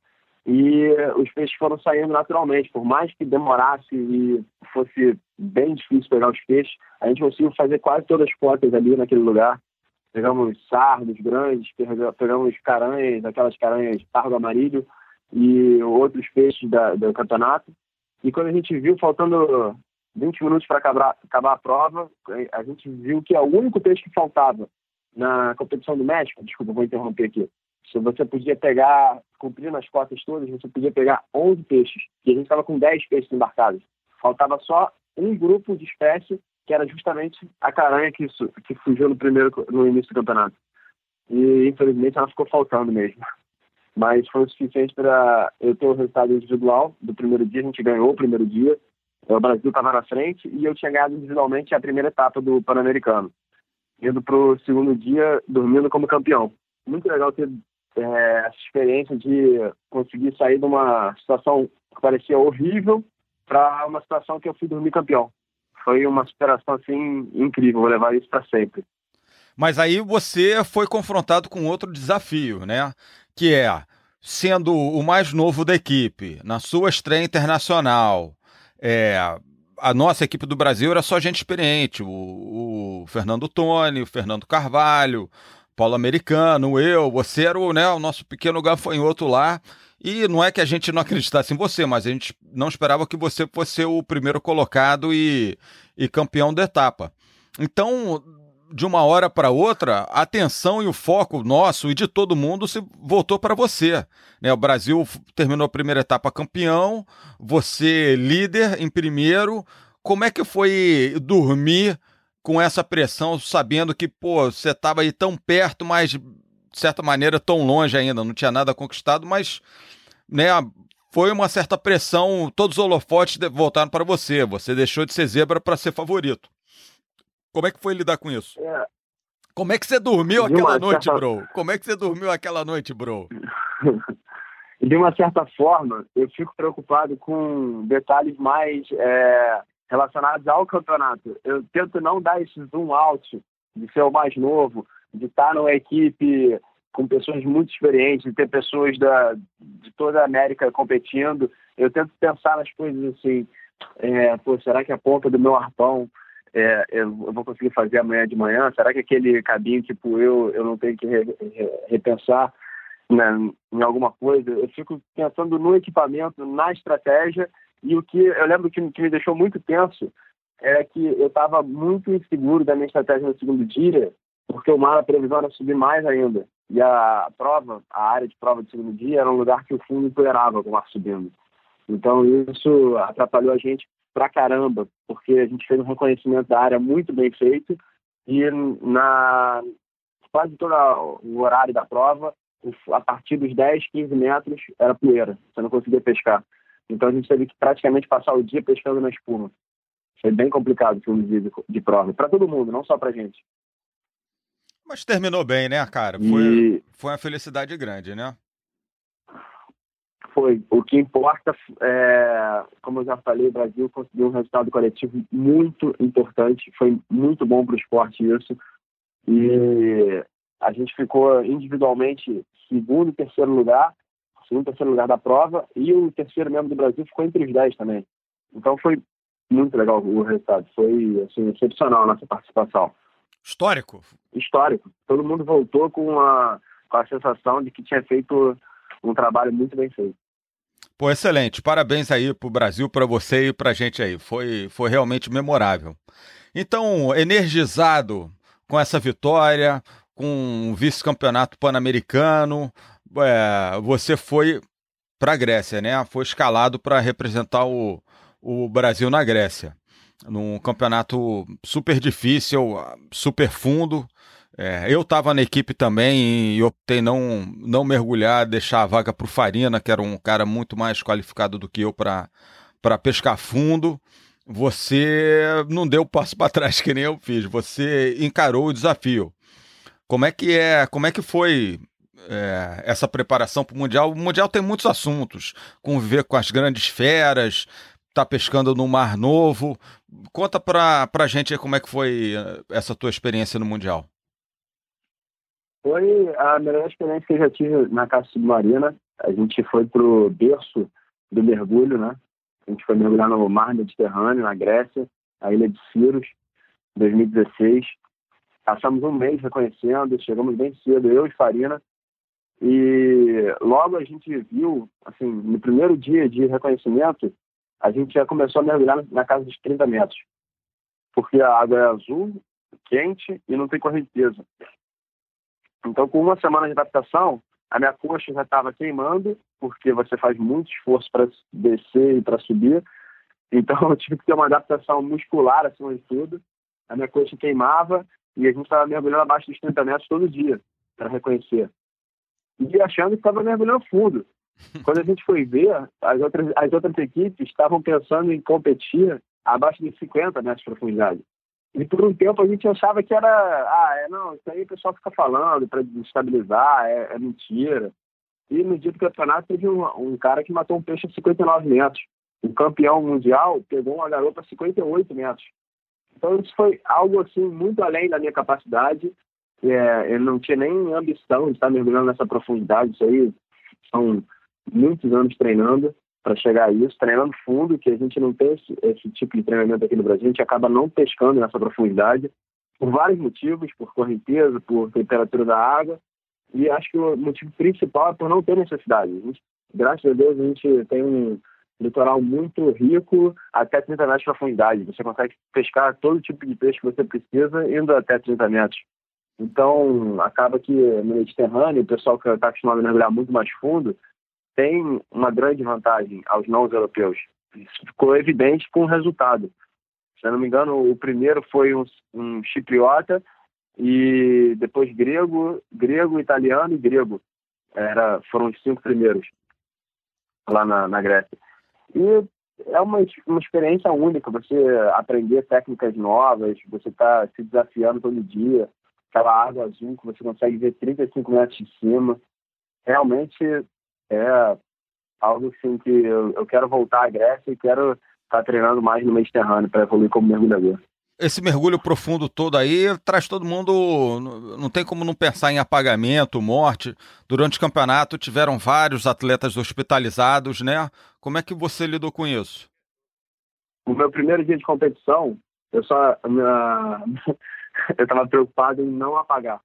e os peixes foram saindo naturalmente. Por mais que demorasse e fosse bem difícil pegar os peixes, a gente conseguiu fazer quase todas as cotas ali naquele lugar. Pegamos sardos grandes, pegamos caranhas, aquelas caranhas pardo amarillo e outros peixes da, do campeonato. E quando a gente viu, faltando 20 minutos para acabar, acabar a prova, a gente viu que é o único peixe que faltava na competição do México, desculpa, vou interromper aqui, se você podia pegar, cumprindo as cotas todas, você podia pegar 11 peixes. E a gente estava com 10 peixes embarcados. Faltava só um grupo de espécie, que era justamente a caranha que, que fugiu no, primeiro, no início do campeonato. E, infelizmente, ela ficou faltando mesmo. Mas foi o suficiente para eu ter o resultado individual do primeiro dia. A gente ganhou o primeiro dia. O Brasil estava na frente e eu tinha ganhado individualmente a primeira etapa do Pan-Americano. Indo para o segundo dia, dormindo como campeão. Muito legal ter é, essa experiência de conseguir sair de uma situação que parecia horrível para uma situação que eu fui dormir campeão. Foi uma superação assim incrível, vou levar isso para sempre. Mas aí você foi confrontado com outro desafio, né? Que é sendo o mais novo da equipe, na sua estreia internacional, é, a nossa equipe do Brasil era só gente experiente, o, o Fernando Tony, o Fernando Carvalho, Paulo Americano, eu, você era o, né, o nosso pequeno gafanhoto lá. E não é que a gente não acreditasse em você, mas a gente não esperava que você fosse o primeiro colocado e, e campeão da etapa. Então, de uma hora para outra, a atenção e o foco nosso e de todo mundo se voltou para você. Né? O Brasil terminou a primeira etapa campeão, você líder em primeiro. Como é que foi dormir com essa pressão, sabendo que pô, você estava aí tão perto, mas de certa maneira tão longe ainda, não tinha nada conquistado, mas né, foi uma certa pressão, todos os holofotes voltaram para você, você deixou de ser zebra para ser favorito. Como é que foi lidar com isso? É. Como é que você dormiu de aquela noite, certa... bro? Como é que você dormiu aquela noite, bro? de uma certa forma, eu fico preocupado com detalhes mais é, relacionados ao campeonato. Eu tento não dar esse zoom out de ser o mais novo, de estar numa equipe com pessoas muito experientes, de ter pessoas da, de toda a América competindo. Eu tento pensar nas coisas assim, é, pô, será que a ponta do meu arpão é, eu vou conseguir fazer amanhã de manhã? Será que aquele cabinho tipo eu, eu não tenho que re, re, repensar né, em alguma coisa? Eu fico pensando no equipamento, na estratégia e o que eu lembro que, que me deixou muito tenso era que eu estava muito inseguro da minha estratégia no segundo dia, porque o mar, a previsão era subir mais ainda. E a prova, a área de prova do segundo dia, era um lugar que o fundo empoeirava com o mar subindo. Então isso atrapalhou a gente pra caramba, porque a gente fez um reconhecimento da área muito bem feito e na quase todo o horário da prova, a partir dos 10, 15 metros, era poeira, você não conseguia pescar. Então a gente teve que praticamente passar o dia pescando na espuma. Foi bem complicado o filme de, de prova, para todo mundo, não só para gente. Mas terminou bem, né, cara? Foi, e... foi uma felicidade grande, né? foi. O que importa é, como eu já falei, o Brasil conseguiu um resultado coletivo muito importante. Foi muito bom para o esporte isso. E a gente ficou individualmente segundo e terceiro lugar, segundo terceiro lugar da prova, e o terceiro membro do Brasil ficou entre os dez também. Então foi muito legal o resultado. Foi assim, excepcional a nossa participação. Histórico? Histórico. Todo mundo voltou com a, com a sensação de que tinha feito um trabalho muito bem feito. Pô, excelente. Parabéns aí pro Brasil, para você e pra gente aí. Foi, foi realmente memorável. Então, energizado com essa vitória, com o vice-campeonato pan-americano, é, você foi para a Grécia, né? Foi escalado para representar o, o Brasil na Grécia. Num campeonato super difícil, super fundo, é, eu estava na equipe também e optei não, não mergulhar, deixar a vaga para o Farina, que era um cara muito mais qualificado do que eu para pescar fundo. Você não deu passo para trás que nem eu fiz, você encarou o desafio. Como é que é? Como é que foi é, essa preparação para o Mundial? O Mundial tem muitos assuntos, conviver com as grandes feras, tá pescando no Mar Novo. Conta para a gente como é que foi é, essa tua experiência no Mundial. Foi a melhor experiência que eu já tive na Casa Submarina. A gente foi pro berço do mergulho, né? A gente foi mergulhar no mar Mediterrâneo, na Grécia, a ilha de Ciros, 2016. Passamos um mês reconhecendo, chegamos bem cedo, eu e Farina. E logo a gente viu, assim, no primeiro dia de reconhecimento, a gente já começou a mergulhar na casa dos 30 metros. Porque a água é azul, quente e não tem correnteza. Então, com uma semana de adaptação, a minha coxa já estava queimando, porque você faz muito esforço para descer e para subir. Então, eu tive que ter uma adaptação muscular acima de tudo. A minha coxa queimava e a gente estava mergulhando abaixo dos 30 metros todo dia, para reconhecer. E achando que estava mergulhando fundo. Quando a gente foi ver, as outras, as outras equipes estavam pensando em competir abaixo de 50 metros de profundidade. E por um tempo a gente achava que era, ah, é, não, isso aí o pessoal fica falando para desestabilizar, é, é, mentira. E no dia do campeonato teve um, um, cara que matou um peixe a 59 metros. O campeão mundial pegou uma garota a 58 metros. Então isso foi algo assim muito além da minha capacidade. É, eu não tinha nem ambição de estar mergulhando nessa profundidade. Isso aí são muitos anos treinando para chegar a isso, treinando fundo, que a gente não tem esse, esse, tipo de treinamento aqui no Brasil, a gente acaba não pescando nessa profundidade, por vários motivos, por correnteza, por temperatura da água, e acho que o motivo principal é por não ter necessidade. Gente, graças a Deus a gente tem um, litoral muito rico até 30 metros de profundidade. Você consegue pescar todo tipo de peixe que você precisa indo até 30 metros. Então, acaba que no Mediterrâneo, o pessoal que está acostumado a mergulhar muito mais fundo tem uma grande vantagem aos não europeus. Isso ficou evidente com o resultado. Se eu não me engano, o primeiro foi um, um chipriota e depois grego, grego, italiano e grego. Era, foram os cinco primeiros lá na, na Grécia. E é uma, uma experiência única, você aprender técnicas novas, você está se desafiando todo dia, aquela água azul que você consegue ver 35 metros de cima. Realmente é algo assim que eu, eu quero voltar à Grécia e quero estar tá treinando mais no Mediterrâneo para evoluir como mergulhador esse mergulho profundo todo aí traz todo mundo. Não tem como não pensar em apagamento, morte. Durante o campeonato tiveram vários atletas hospitalizados, né? Como é que você lidou com isso? O meu primeiro dia de competição, eu só. Minha... eu estava preocupado em não apagar.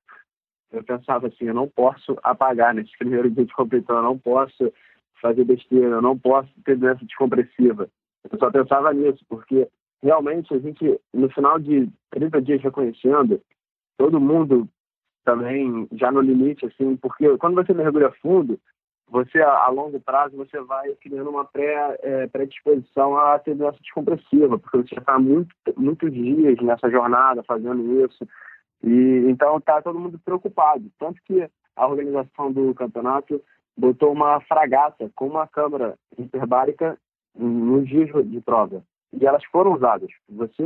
Eu pensava assim: eu não posso apagar nesse primeiro dia de competição, eu não posso fazer besteira, eu não posso ter doença descompressiva. Eu só pensava nisso, porque realmente a gente, no final de 30 dias reconhecendo, todo mundo também já no limite, assim, porque quando você mergulha fundo, você a, longo prazo você vai criando uma pré, é, predisposição a ter doença descompressiva, porque você está muito, muitos dias nessa jornada fazendo isso, e então está todo mundo preocupado. Tanto que a organização do campeonato botou uma fragata com uma câmara hiperbárica nos dias de prova e elas foram usadas. Você,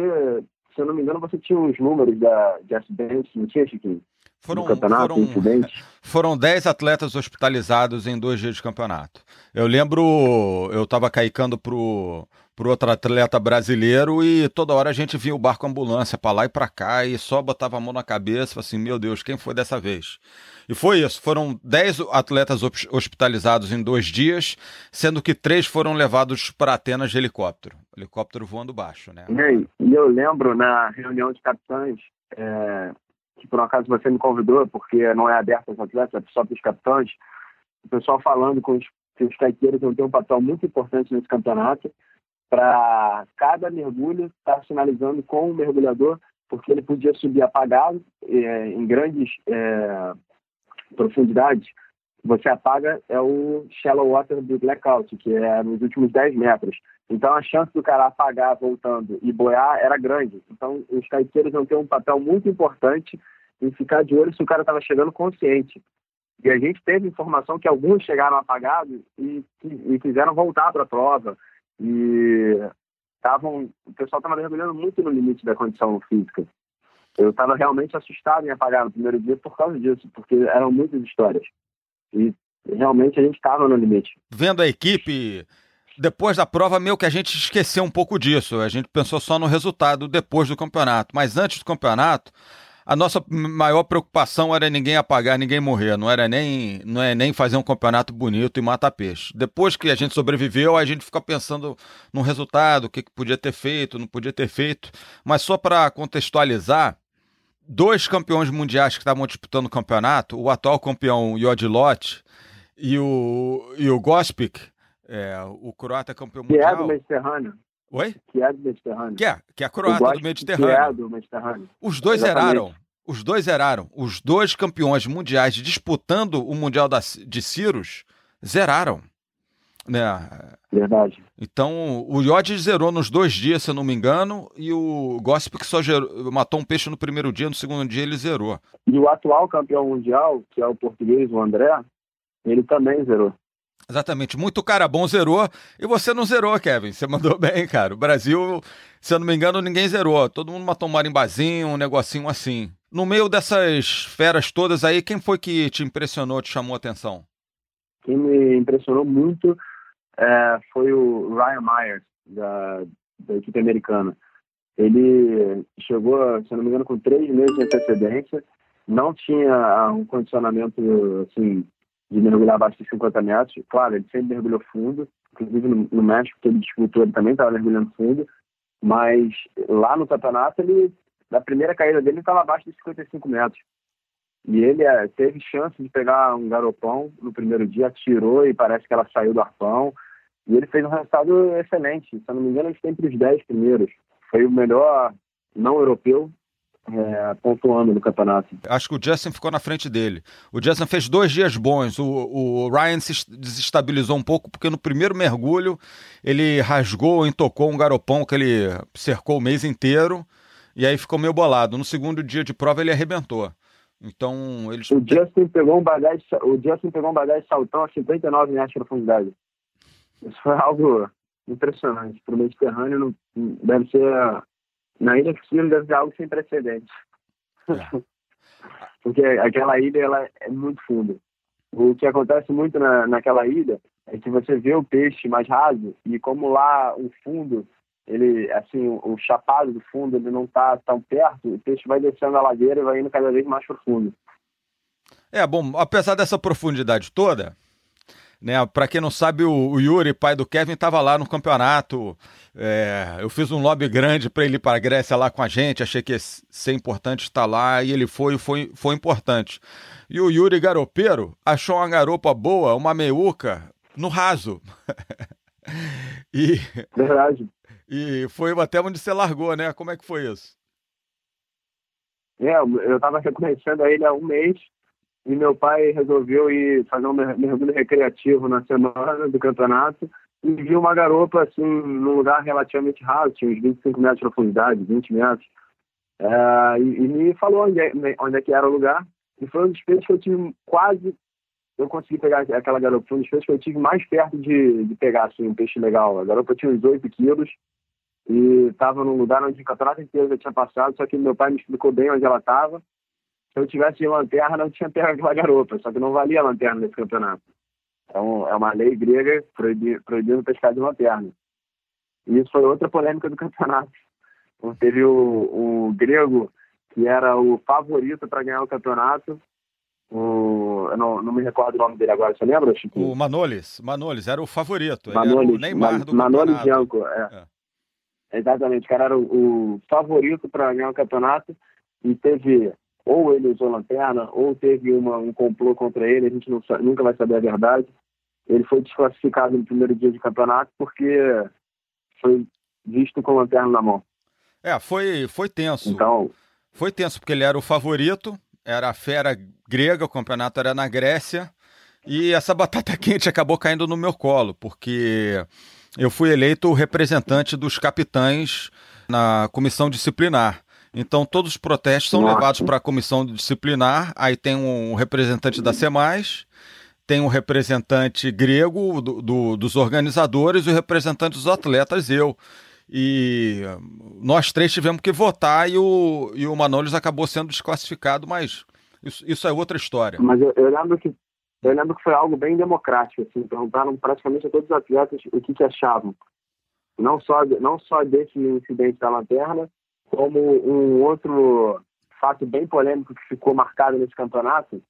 se eu não me engano, você tinha uns números da, de acidentes, não tinha, Chiquinho? Foram, campeonato, foram, foram 10 atletas hospitalizados em dois dias de campeonato. Eu lembro, eu estava caicando pro, pro outro atleta brasileiro e toda hora a gente via o barco ambulância para lá e para cá e só botava a mão na cabeça, assim, meu Deus, quem foi dessa vez? E foi isso, foram 10 atletas hospitalizados em dois dias, sendo que três foram levados para Atenas de helicóptero, helicóptero voando baixo, né? E eu lembro na reunião de capitães, é, que por um acaso você me convidou, porque não é aberto aos atletas, é só para os capitães, o pessoal falando com os, que os caeteiros vão ter um papel muito importante nesse campeonato, para cada mergulho estar tá sinalizando com o mergulhador, porque ele podia subir apagado é, em grandes é, profundidades. Você apaga é o shallow water do blackout, que é nos últimos 10 metros. Então a chance do cara apagar voltando e boiar era grande. Então os caeteiros vão ter um papel muito importante em ficar de olho se o cara estava chegando consciente. E a gente teve informação que alguns chegaram apagados e, e quiseram voltar para a prova. E estavam, o pessoal estava mergulhando muito no limite da condição física. Eu estava realmente assustado em apagar no primeiro dia por causa disso, porque eram muitas histórias. E realmente a gente estava no limite. Vendo a equipe depois da prova, meio que a gente esqueceu um pouco disso. A gente pensou só no resultado depois do campeonato. Mas antes do campeonato, a nossa maior preocupação era ninguém apagar, ninguém morrer. Não era nem, não é nem fazer um campeonato bonito e matar peixe. Depois que a gente sobreviveu, a gente fica pensando no resultado, o que, que podia ter feito, não podia ter feito. Mas só para contextualizar, dois campeões mundiais que estavam disputando o campeonato, o atual campeão Jodilot e o, e o Gospic, é, o croata campeão mundial. Que é do Mediterrâneo. Oi? Que é do Mediterrâneo. Que é, que é a croata do Mediterrâneo. Que é do Mediterrâneo. Os dois Exatamente. zeraram. Os dois zeraram. Os dois campeões mundiais disputando o Mundial da, de Ciros zeraram. Né? Verdade. Então, o Iod zerou nos dois dias, se eu não me engano, e o Gossip que só gerou, matou um peixe no primeiro dia, no segundo dia ele zerou. E o atual campeão mundial, que é o português, o André, ele também zerou. Exatamente. Muito cara bom zerou e você não zerou, Kevin. Você mandou bem, cara. O Brasil, se eu não me engano, ninguém zerou. Todo mundo matou um marimbazinho, um negocinho assim. No meio dessas feras todas aí, quem foi que te impressionou, te chamou a atenção? Quem me impressionou muito é, foi o Ryan Myers, da, da equipe americana. Ele chegou, se não me engano, com três meses de antecedência, não tinha um condicionamento assim de mergulhar abaixo de 50 metros. Claro, ele sempre mergulhou fundo, inclusive no, no México, que ele disputou, ele também estava mergulhando fundo, mas lá no campeonato, ele, na primeira caída dele, estava abaixo de 55 metros. E ele é, teve chance de pegar um garopão no primeiro dia, atirou e parece que ela saiu do arpão. E ele fez um resultado excelente. Se eu não me engano, ele entre os 10 primeiros. Foi o melhor não europeu é, pontuando no campeonato. Acho que o Justin ficou na frente dele. O Justin fez dois dias bons. O, o Ryan se desestabilizou um pouco porque no primeiro mergulho ele rasgou, entocou um garopão que ele cercou o mês inteiro e aí ficou meio bolado. No segundo dia de prova ele arrebentou. Então eles. O Justin pegou um bagagem, o Justin pegou um bagagem saltão a 59 metros de profundidade. Isso foi algo impressionante. Para o Mediterrâneo deve ser na Ilha Cristina deve ser algo sem precedentes. É. Porque aquela ilha ela é muito funda. O que acontece muito na, naquela ilha é que você vê o peixe mais raso e como lá o fundo, ele assim, o, chapado do fundo ele não está tão perto, o peixe vai descendo a ladeira e vai indo cada vez mais profundo. É, bom, apesar dessa profundidade toda, né? Para quem não sabe, o, o, Yuri, pai do Kevin, estava lá no campeonato. É, eu fiz um lobby grande para ele ir para a Grécia lá com a gente. Achei que ia ser importante estar lá e ele foi, foi, foi importante. E o Yuri Garopeiro achou uma garopa boa, uma meiuca, no raso. e, Verdade. E foi até onde você largou, né? Como é que foi isso? É, eu estava reconhecendo ele há um mês e meu pai resolveu ir fazer um mergulho recreativo na semana do campeonato e viu uma garopa assim num lugar relativamente raso, tinha uns 25 metros de profundidade, 20 metros, é, e, e, me falou onde é, onde é que era o lugar e foi um dos peixes que eu tive quase eu consegui pegar aquela garopa, foi um dos peixes que eu tive mais perto de, de pegar assim, um peixe legal. A garopa tinha uns 8 quilos e estava num lugar onde o campeonato inteiro já tinha passado, só que meu pai me explicou bem onde ela estava se eu tivesse lanterna, eu tinha pego aquela garopa, só que não valia lanterna nesse campeonato. Então, é uma lei grega proibindo, proibindo pescar de lanterna. E isso foi outra polêmica do campeonato. Teve o, o grego, que era o favorito para ganhar o campeonato, o, eu não, não, me recordo o nome dele agora, você lembra, Chico? O Manolis, Manolis era o favorito, Manolis, era o Neymar Man, do Manolis Janko, é. é. Exatamente, o cara era o, o favorito para ganhar o campeonato e teve ou ele usou lanterna, ou teve uma, um complô contra ele, a gente não, nunca vai saber a verdade. Ele foi desclassificado no primeiro dia de campeonato porque foi visto com lanterna na mão. É, foi, foi tenso. Então, foi tenso, porque ele era o favorito, era a fera grega, o campeonato era na Grécia, e essa batata quente acabou caindo no meu colo, porque eu fui eleito representante dos capitães na comissão disciplinar. Então, todos os protestos são levados para a comissão disciplinar, aí tem um representante da SEMAS, tem um representante grego do, do, dos organizadores e o representante dos atletas, eu. E nós três tivemos que votar e o, e o Manolis acabou sendo desclassificado, mas isso, isso é outra história. Mas eu, eu, lembro que eu lembro que foi algo bem democrático, assim, perguntaram praticamente a todos os atletas o que, que achavam. Não só, não só desse incidente da lanterna, como um outro fato bem polêmico que ficou marcado nesse campeonato,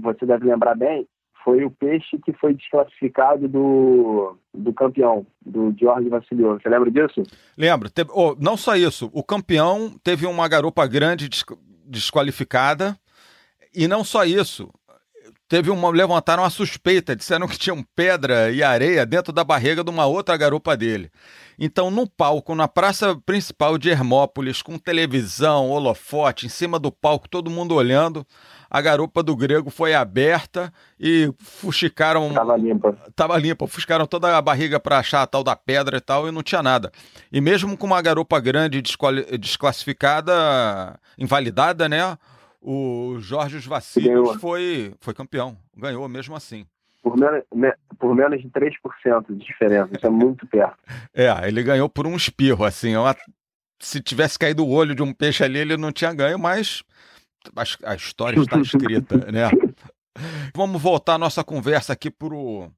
você deve lembrar bem, foi o peixe que foi desclassificado do, do campeão, do Jorge Vassiliou. Você lembra disso? Lembro. Oh, não só isso, o campeão teve uma garopa grande desqualificada, e não só isso, teve uma, levantaram uma suspeita, disseram que tinham pedra e areia dentro da barriga de uma outra garupa dele. Então, no palco, na praça principal de Hermópolis, com televisão, holofote, em cima do palco, todo mundo olhando, a garupa do grego foi aberta e fuxicaram. Tava limpa. Tava limpa, fuscaram toda a barriga para achar a tal da pedra e tal, e não tinha nada. E mesmo com uma garupa grande desclassificada, invalidada, né? O Jorge Vacilos foi, foi campeão, ganhou mesmo assim. Por menos, por menos de 3% de diferença, isso é muito perto. É, ele ganhou por um espirro, assim. Uma, se tivesse caído o olho de um peixe ali, ele não tinha ganho, mas a, a história está escrita, né? Vamos voltar a nossa conversa aqui pro,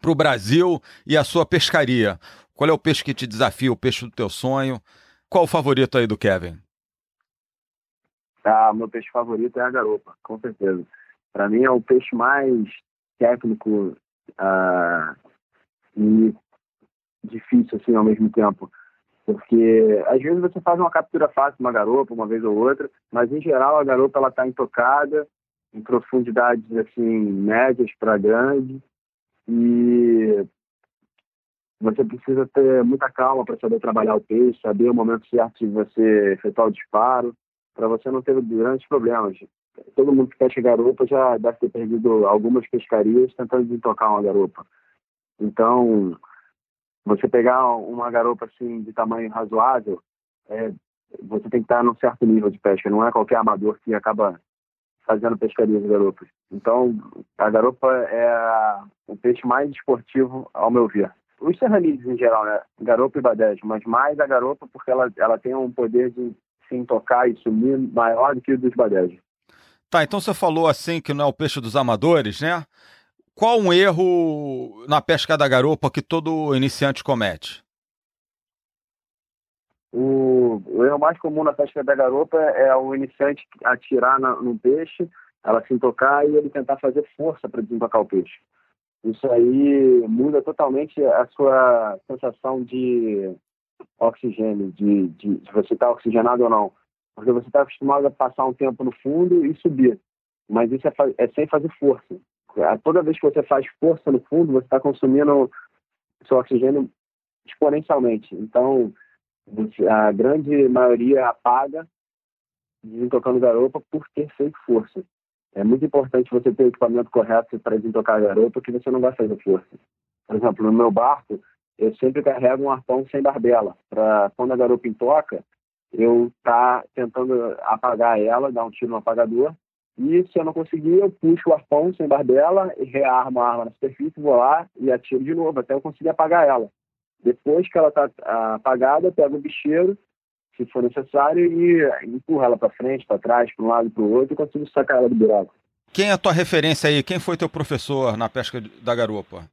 pro Brasil e a sua pescaria. Qual é o peixe que te desafia, o peixe do teu sonho? Qual o favorito aí do Kevin? Ah, meu peixe favorito é a garopa, com certeza. Para mim é o peixe mais técnico ah, e difícil assim ao mesmo tempo. Porque às vezes você faz uma captura fácil uma garopa, uma vez ou outra, mas em geral a garopa ela está intocada, em profundidades assim médias para grandes e você precisa ter muita calma para saber trabalhar o peixe, saber o momento certo de você efetuar o disparo, para você não ter grandes problemas. Todo mundo que pesca garupa já deve ter perdido algumas pescarias tentando desentocar uma garupa. Então, você pegar uma garupa assim de tamanho razoável, é, você tem que estar num certo nível de pesca. Não é qualquer amador que acaba fazendo pescaria de garopas. Então, a garopa é o peixe mais esportivo, ao meu ver. Os serranídeos em geral, né? Garopa e badejo, mas mais a garopa porque ela, ela tem um poder de se intocar e sumir maior do que o dos badejos. Tá, então você falou assim que não é o peixe dos amadores, né? Qual um erro na pesca da garopa que todo iniciante comete? O, o erro mais comum na pesca da garopa é o iniciante atirar na, no peixe, ela se intocar e ele tentar fazer força para desembocar o peixe. Isso aí muda totalmente a sua sensação de oxigênio, de, de, de você estar tá oxigenado ou não. Porque você está acostumado a passar um tempo no fundo e subir. Mas isso é, é sem fazer força. Toda vez que você faz força no fundo, você está consumindo seu oxigênio exponencialmente. Então, a grande maioria apaga desentocando garopa por ter feito força. É muito importante você ter o equipamento correto para desentocar a garopa, porque você não vai fazer força. Por exemplo, no meu barco, eu sempre carrego um arpão sem barbela, para quando a garopa intoca, eu tá tentando apagar ela, dar um tiro no apagador, e se eu não conseguir, eu puxo o arpão sem barbela, rearmo a arma na superfície, vou lá e atiro de novo, até eu conseguir apagar ela. Depois que ela está apagada, pego o bicheiro, se for necessário, e empurra ela para frente, para trás, para um lado, para o outro, e consigo sacar ela do buraco. Quem é a tua referência aí? Quem foi teu professor na pesca da garupa?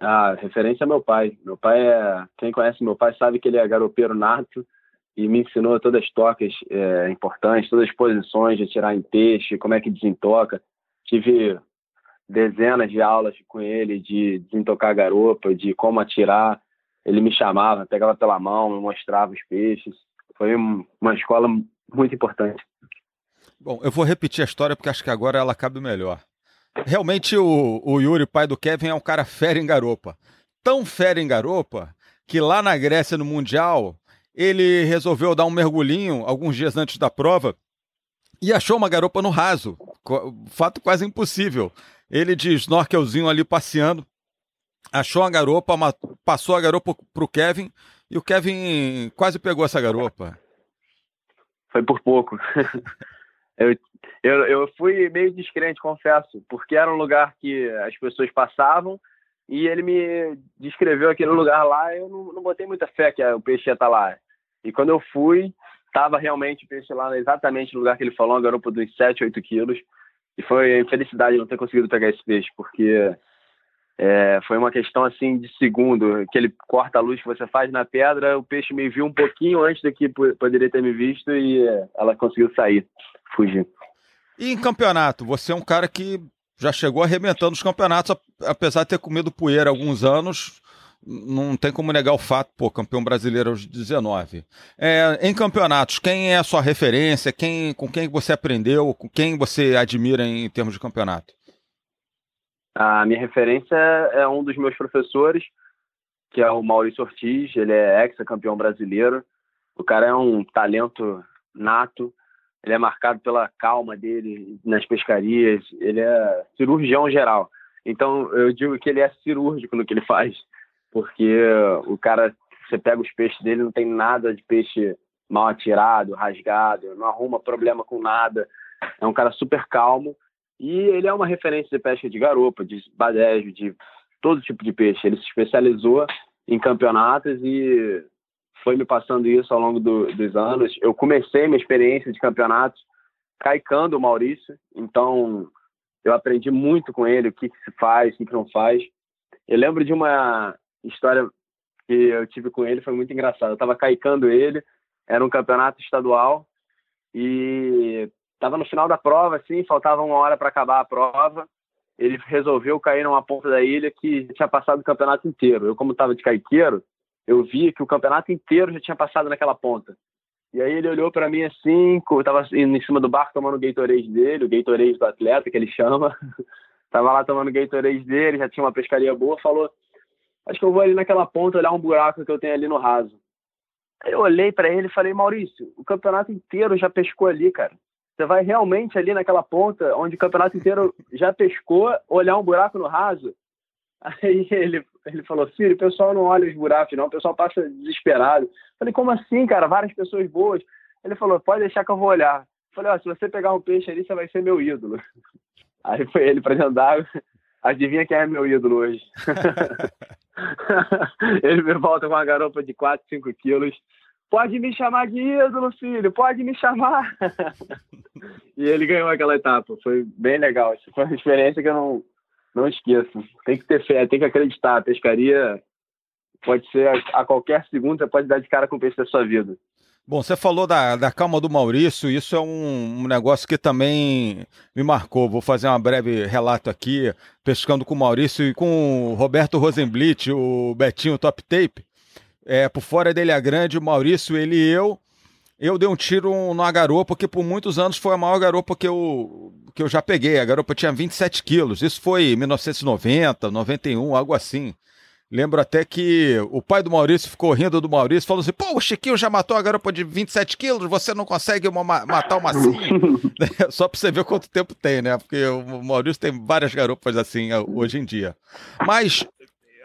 Ah, referência é meu pai. Meu pai é. Quem conhece meu pai sabe que ele é garopeiro nato e me ensinou todas as tocas é, importantes, todas as posições de tirar em peixe, como é que desentoca. Tive dezenas de aulas com ele de desentocar garopa, de como atirar. Ele me chamava, pegava pela mão, me mostrava os peixes. Foi uma escola muito importante. Bom, eu vou repetir a história porque acho que agora ela cabe melhor. Realmente o, o Yuri, pai do Kevin, é um cara fera em garopa. Tão fera em garopa que lá na Grécia, no Mundial, ele resolveu dar um mergulhinho alguns dias antes da prova e achou uma garopa no raso. Fato quase impossível. Ele de snorkelzinho ali passeando, achou a garopa, passou a garopa pro Kevin e o Kevin quase pegou essa garopa. Foi por pouco. eu, eu, eu fui meio descrente, confesso, porque era um lugar que as pessoas passavam e ele me descreveu aquele lugar lá. Eu não, não botei muita fé que o peixe ia estar tá lá. E quando eu fui, estava realmente o peixe lá exatamente no lugar que ele falou, uma garopa dos 7, 8 quilos. E foi felicidade não ter conseguido pegar esse peixe, porque é, foi uma questão assim de segundo, que ele corta a luz que você faz na pedra, o peixe me viu um pouquinho antes do que poderia ter me visto e ela conseguiu sair, fugir. E em campeonato, você é um cara que já chegou arrebentando os campeonatos, apesar de ter comido poeira há alguns anos, não tem como negar o fato, pô, campeão brasileiro aos 19. É, em campeonatos, quem é a sua referência? Quem, com quem você aprendeu? Com quem você admira em termos de campeonato? A minha referência é um dos meus professores, que é o Maurício Ortiz. Ele é ex-campeão brasileiro. O cara é um talento nato. Ele é marcado pela calma dele nas pescarias. Ele é cirurgião geral. Então, eu digo que ele é cirúrgico no que ele faz porque o cara, você pega os peixes dele, não tem nada de peixe mal atirado, rasgado, não arruma problema com nada. É um cara super calmo e ele é uma referência de pesca de garopa, de badejo, de todo tipo de peixe. Ele se especializou em campeonatos e foi me passando isso ao longo do, dos anos. Eu comecei minha experiência de campeonatos caicando o Maurício, então eu aprendi muito com ele o que, que se faz, o que, que não faz. Eu lembro de uma história que eu tive com ele foi muito engraçada. Eu estava caicando ele, era um campeonato estadual e estava no final da prova, assim, faltava uma hora para acabar a prova. Ele resolveu cair numa ponta da ilha que tinha passado o campeonato inteiro. Eu, como estava de caiqueiro, eu vi que o campeonato inteiro já tinha passado naquela ponta. E aí ele olhou para mim assim, eu estava em cima do barco tomando o Gatorade dele, o Gatorade do atleta, que ele chama. tava lá tomando o Gatorade dele, já tinha uma pescaria boa, falou: acho que eu vou ali naquela ponta olhar um buraco que eu tenho ali no raso. Aí eu olhei para ele e falei, Maurício, o campeonato inteiro já pescou ali, cara. Você vai realmente ali naquela ponta onde o campeonato inteiro já pescou, olhar um buraco no raso? Aí ele, ele falou, filho, o pessoal não olha os buracos, não, o pessoal passa desesperado. Eu falei, como assim, cara? Várias pessoas boas. Ele falou, pode deixar que eu vou olhar. Eu falei, ó, se você pegar um peixe ali, você vai ser meu ídolo. Aí foi ele pra dentro d'água. Adivinha quem é meu ídolo hoje? ele me volta com uma garopa de 4, 5 quilos. Pode me chamar de ídolo, filho, pode me chamar. e ele ganhou aquela etapa. Foi bem legal. Foi uma experiência que eu não, não esqueço. Tem que ter fé, tem que acreditar. A pescaria pode ser a, a qualquer segundo, você pode dar de cara com o peixe da sua vida. Bom, você falou da, da calma do Maurício, isso é um, um, negócio que também me marcou. Vou fazer um breve relato aqui, pescando com o Maurício e com o Roberto Rosenblit, o Betinho Top Tape. É, por fora dele é grande, o Maurício, ele e eu. Eu dei um tiro numa garopa que por muitos anos foi a maior garopa que eu, que eu já peguei. A garopa tinha 27 quilos. Isso foi em 1990, 91, algo assim. Lembro até que o pai do Maurício ficou rindo do Maurício, falou assim: pô, o Chiquinho já matou a garopa de 27 quilos, você não consegue uma, matar uma assim? Só pra você ver quanto tempo tem, né? Porque o Maurício tem várias garopas assim eh, hoje em dia. Mas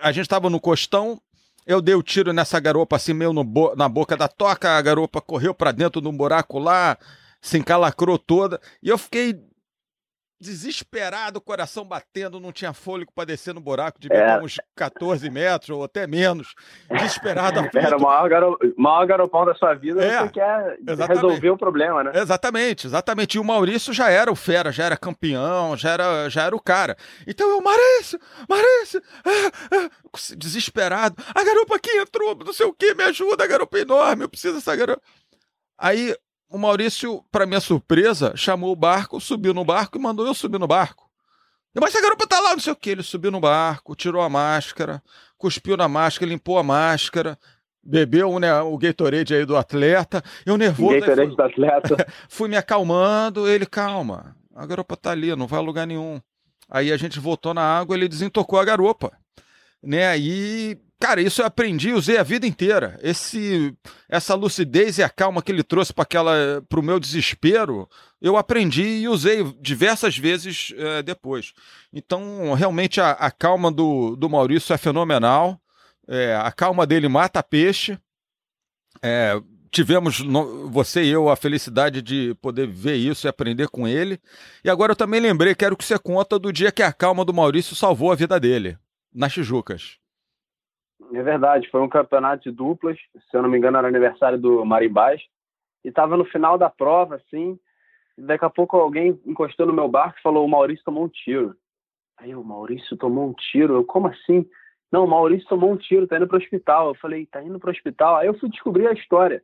a gente tava no costão, eu dei o tiro nessa garopa assim, meio bo na boca da toca, a garopa correu para dentro de um buraco lá, se encalacrou toda, e eu fiquei desesperado, coração batendo, não tinha fôlego para descer no buraco, devia é. uns 14 metros ou até menos. Desesperado. Era o maior, garo... maior garopão da sua vida, é. você quer exatamente. resolver o problema, né? Exatamente, exatamente. E o Maurício já era o fera, já era campeão, já era, já era o cara. Então eu, Maurício, Maurício, é, é, desesperado. A garupa aqui entrou, não sei o que, me ajuda, a garupa é enorme, eu preciso dessa garupa. Aí o Maurício, para minha surpresa, chamou o barco, subiu no barco e mandou eu subir no barco. Mas a garopa tá lá, não sei o que. Ele subiu no barco, tirou a máscara, cuspiu na máscara, limpou a máscara, bebeu né, o Gatorade aí do atleta. Eu nervoso. Gatorade fui, do atleta. fui me acalmando. Ele, calma, a garopa tá ali, não vai a lugar nenhum. Aí a gente voltou na água, ele desentocou a garopa. Né? Aí Cara, isso eu aprendi usei a vida inteira. Esse, essa lucidez e a calma que ele trouxe para aquela, para o meu desespero, eu aprendi e usei diversas vezes é, depois. Então, realmente a, a, calma do, do Maurício é fenomenal. É, a calma dele mata peixe. É, tivemos, você e eu, a felicidade de poder ver isso e aprender com ele. E agora eu também lembrei, quero que você conta do dia que a calma do Maurício salvou a vida dele, nas Tijucas. É verdade, foi um campeonato de duplas, se eu não me engano era aniversário do Marimbás, e estava no final da prova, assim, daqui a pouco alguém encostou no meu barco e falou, o Maurício tomou um tiro. Aí o Maurício tomou um tiro, eu, como assim? Não, o Maurício tomou um tiro, tá indo pro hospital. Eu falei, tá indo pro hospital? Aí eu fui descobrir a história.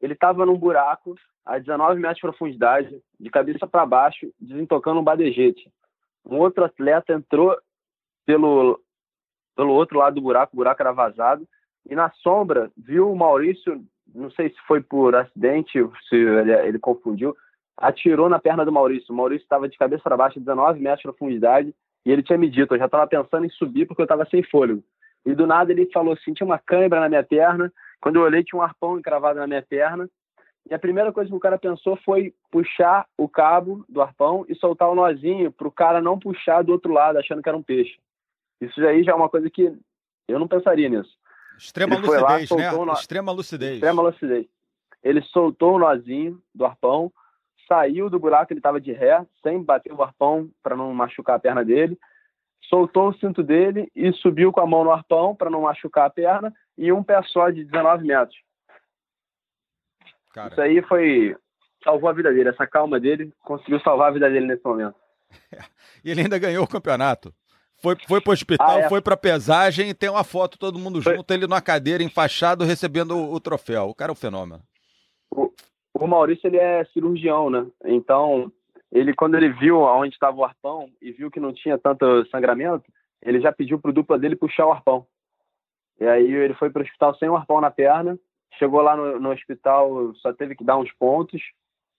Ele estava num buraco, a 19 metros de profundidade, de cabeça para baixo, desentocando um badejete. Um outro atleta entrou pelo pelo outro lado do buraco, o buraco era vazado, e na sombra viu o Maurício, não sei se foi por acidente, se ele, ele confundiu, atirou na perna do Maurício. O Maurício estava de cabeça para baixo, 19 metros de profundidade, e ele tinha me dito, eu já estava pensando em subir porque eu estava sem fôlego. E do nada ele falou assim, tinha uma câimbra na minha perna, quando eu olhei tinha um arpão encravado na minha perna, e a primeira coisa que o cara pensou foi puxar o cabo do arpão e soltar o nozinho para o cara não puxar do outro lado, achando que era um peixe. Isso aí já é uma coisa que eu não pensaria nisso. Extrema Ele lucidez, lá, né? No... Extrema lucidez. Extrema lucidez. Ele soltou o nozinho do arpão, saiu do buraco, ele estava de ré, sem bater o arpão para não machucar a perna dele, soltou o cinto dele e subiu com a mão no arpão para não machucar a perna e um pé só de 19 metros. Cara. Isso aí foi salvou a vida dele, essa calma dele conseguiu salvar a vida dele nesse momento. e ele ainda ganhou o campeonato. Foi, foi pro hospital, ah, é. foi pra pesagem e tem uma foto todo mundo foi. junto, ele numa cadeira, enfaixado, recebendo o, o, troféu. O cara é um fenômeno. O, o, Maurício, ele é cirurgião, né? Então, ele quando ele viu onde estava o arpão e viu que não tinha tanto sangramento, ele já pediu pro dupla dele puxar o arpão. E aí ele foi pro hospital sem o arpão na perna, chegou lá no, no hospital, só teve que dar uns pontos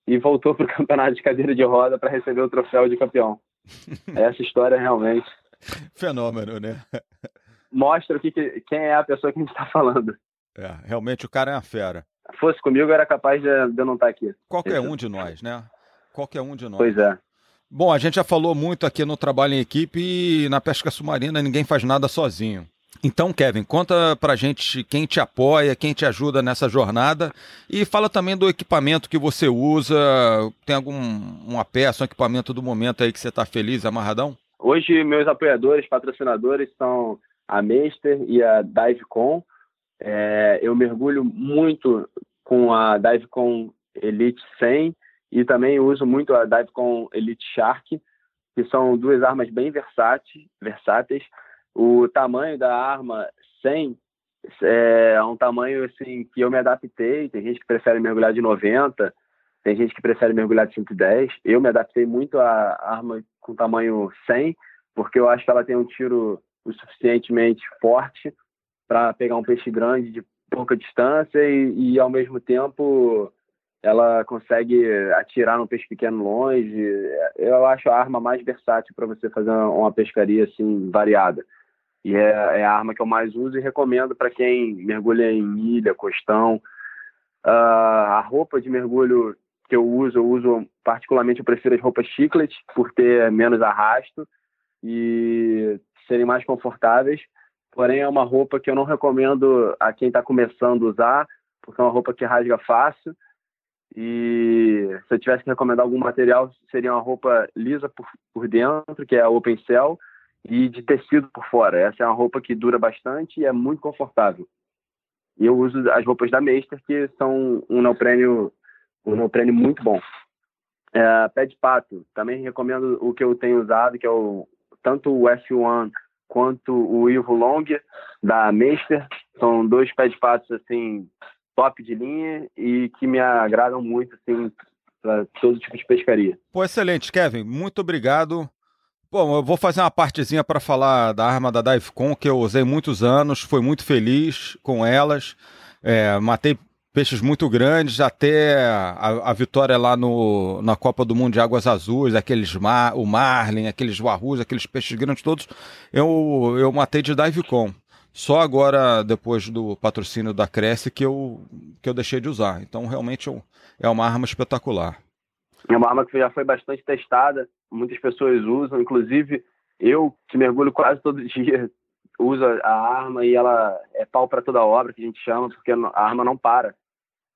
e voltou pro campeonato de cadeira de roda para receber o troféu de campeão. Essa história realmente Fenômeno, né? mostra o que, que, quem é a pessoa que a gente está falando. É, realmente o cara é uma fera. Se fosse comigo, era capaz de, eu não estar tá aqui. Qualquer um de nós, né? Qualquer um de nós. Pois é. Bom, a gente já falou muito aqui no trabalho em equipe e na pesca submarina ninguém faz nada sozinho. Então, Kevin, conta pra gente quem te apoia, quem te ajuda nessa jornada e fala também do equipamento que você usa. Tem algum uma peça, um equipamento do momento aí que você está feliz, amarradão? Hoje, meus apoiadores, patrocinadores são a Meister e a Divecon. É, eu mergulho muito com a Divecon Elite 100 e também uso muito a Divecon Elite Shark, que são duas armas bem versáteis. o tamanho da arma 100 é um tamanho assim que eu me adaptei. Tem gente que prefere mergulhar de 90, tem gente que prefere mergulhar de 110. Eu me adaptei muito à arma com tamanho 100, porque eu acho que ela tem um tiro o suficientemente forte para pegar um peixe grande de pouca distância e, e, ao mesmo tempo ela consegue atirar num peixe pequeno longe. Eu acho a arma mais versátil para você fazer uma pescaria assim variada e é, é, a arma que eu mais uso e recomendo para quem mergulha em ilha, costão. Uh, a roupa de mergulho que eu uso, eu uso particularmente, eu prefiro as roupas chiclet, por ter menos arrasto e serem mais confortáveis. Porém, é uma roupa que eu não recomendo a quem está começando a usar, porque é uma roupa que rasga fácil. E se eu tivesse que recomendar algum material, seria uma roupa lisa por, por dentro, que é a Open Cell, e de tecido por fora. Essa é uma roupa que dura bastante e é muito confortável. E eu uso as roupas da Meister, que são um neoprênio, um neoprênio muito bom. É, pé de pato, também recomendo o que eu tenho usado, que é o, tanto o F1 quanto o Ivo Long da Meister. São dois pés de patos assim top de linha e que me agradam muito assim para todo tipo de pescaria. Pô, excelente, Kevin. Muito obrigado. Bom, eu vou fazer uma partezinha para falar da arma da Divecon, que eu usei muitos anos, fui muito feliz com elas. É, matei peixes muito grandes, até a, a, vitória lá no, na Copa do Mundo de Águas Azuis, aqueles mar, o Marlin, aqueles Warrus, aqueles peixes grandes todos, eu, eu matei de Divecon. Só agora, depois do patrocínio da Cresce, que eu, que eu deixei de usar. Então, realmente, eu, é uma arma espetacular. É uma arma que já foi bastante testada, muitas pessoas usam, inclusive eu, que mergulho quase todo dia, uso a arma e ela é pau para toda obra, que a gente chama, porque a arma não para.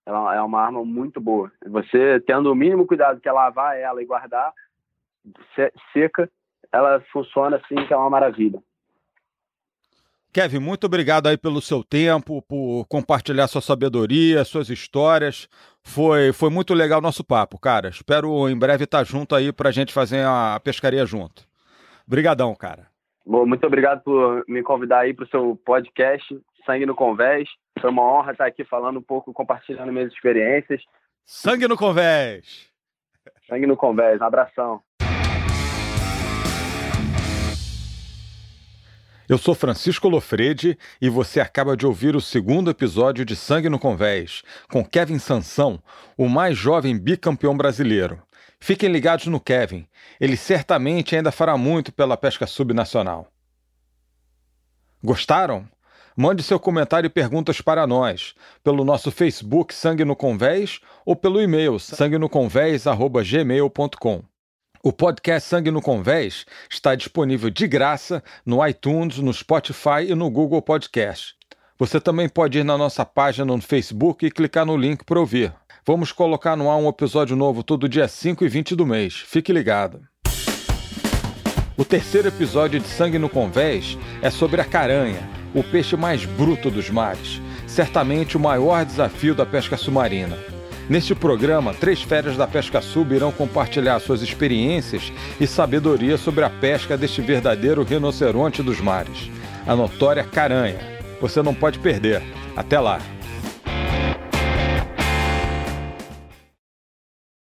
Ela é uma arma muito boa. Você tendo o mínimo cuidado que é lavar ela e guardar seca, ela funciona assim, que é uma maravilha. Kevin, muito obrigado aí pelo seu tempo, por compartilhar sua sabedoria, suas histórias. Foi, foi muito legal o nosso papo, cara. Espero em breve estar junto aí para a gente fazer a pescaria junto. Obrigadão, cara. Bom, muito obrigado por me convidar aí para o seu podcast Sangue no Convés. Foi uma honra estar aqui falando um pouco, compartilhando minhas experiências. Sangue no Convés! Sangue no Convés, um abração. Eu sou Francisco Lofredi e você acaba de ouvir o segundo episódio de Sangue no Convés, com Kevin Sansão, o mais jovem bicampeão brasileiro. Fiquem ligados no Kevin, ele certamente ainda fará muito pela pesca subnacional. Gostaram? Mande seu comentário e perguntas para nós pelo nosso Facebook Sangue no Convés ou pelo e-mail sanguenoconvés@gmail.com. O podcast Sangue no Convés está disponível de graça no iTunes, no Spotify e no Google Podcast. Você também pode ir na nossa página no Facebook e clicar no link para ouvir. Vamos colocar no ar um episódio novo todo dia 5 e 20 do mês. Fique ligado. O terceiro episódio de Sangue no Convés é sobre a caranha, o peixe mais bruto dos mares, certamente o maior desafio da pesca submarina. Neste programa, três férias da Pesca Sub irão compartilhar suas experiências e sabedoria sobre a pesca deste verdadeiro rinoceronte dos mares, a notória caranha. Você não pode perder. Até lá!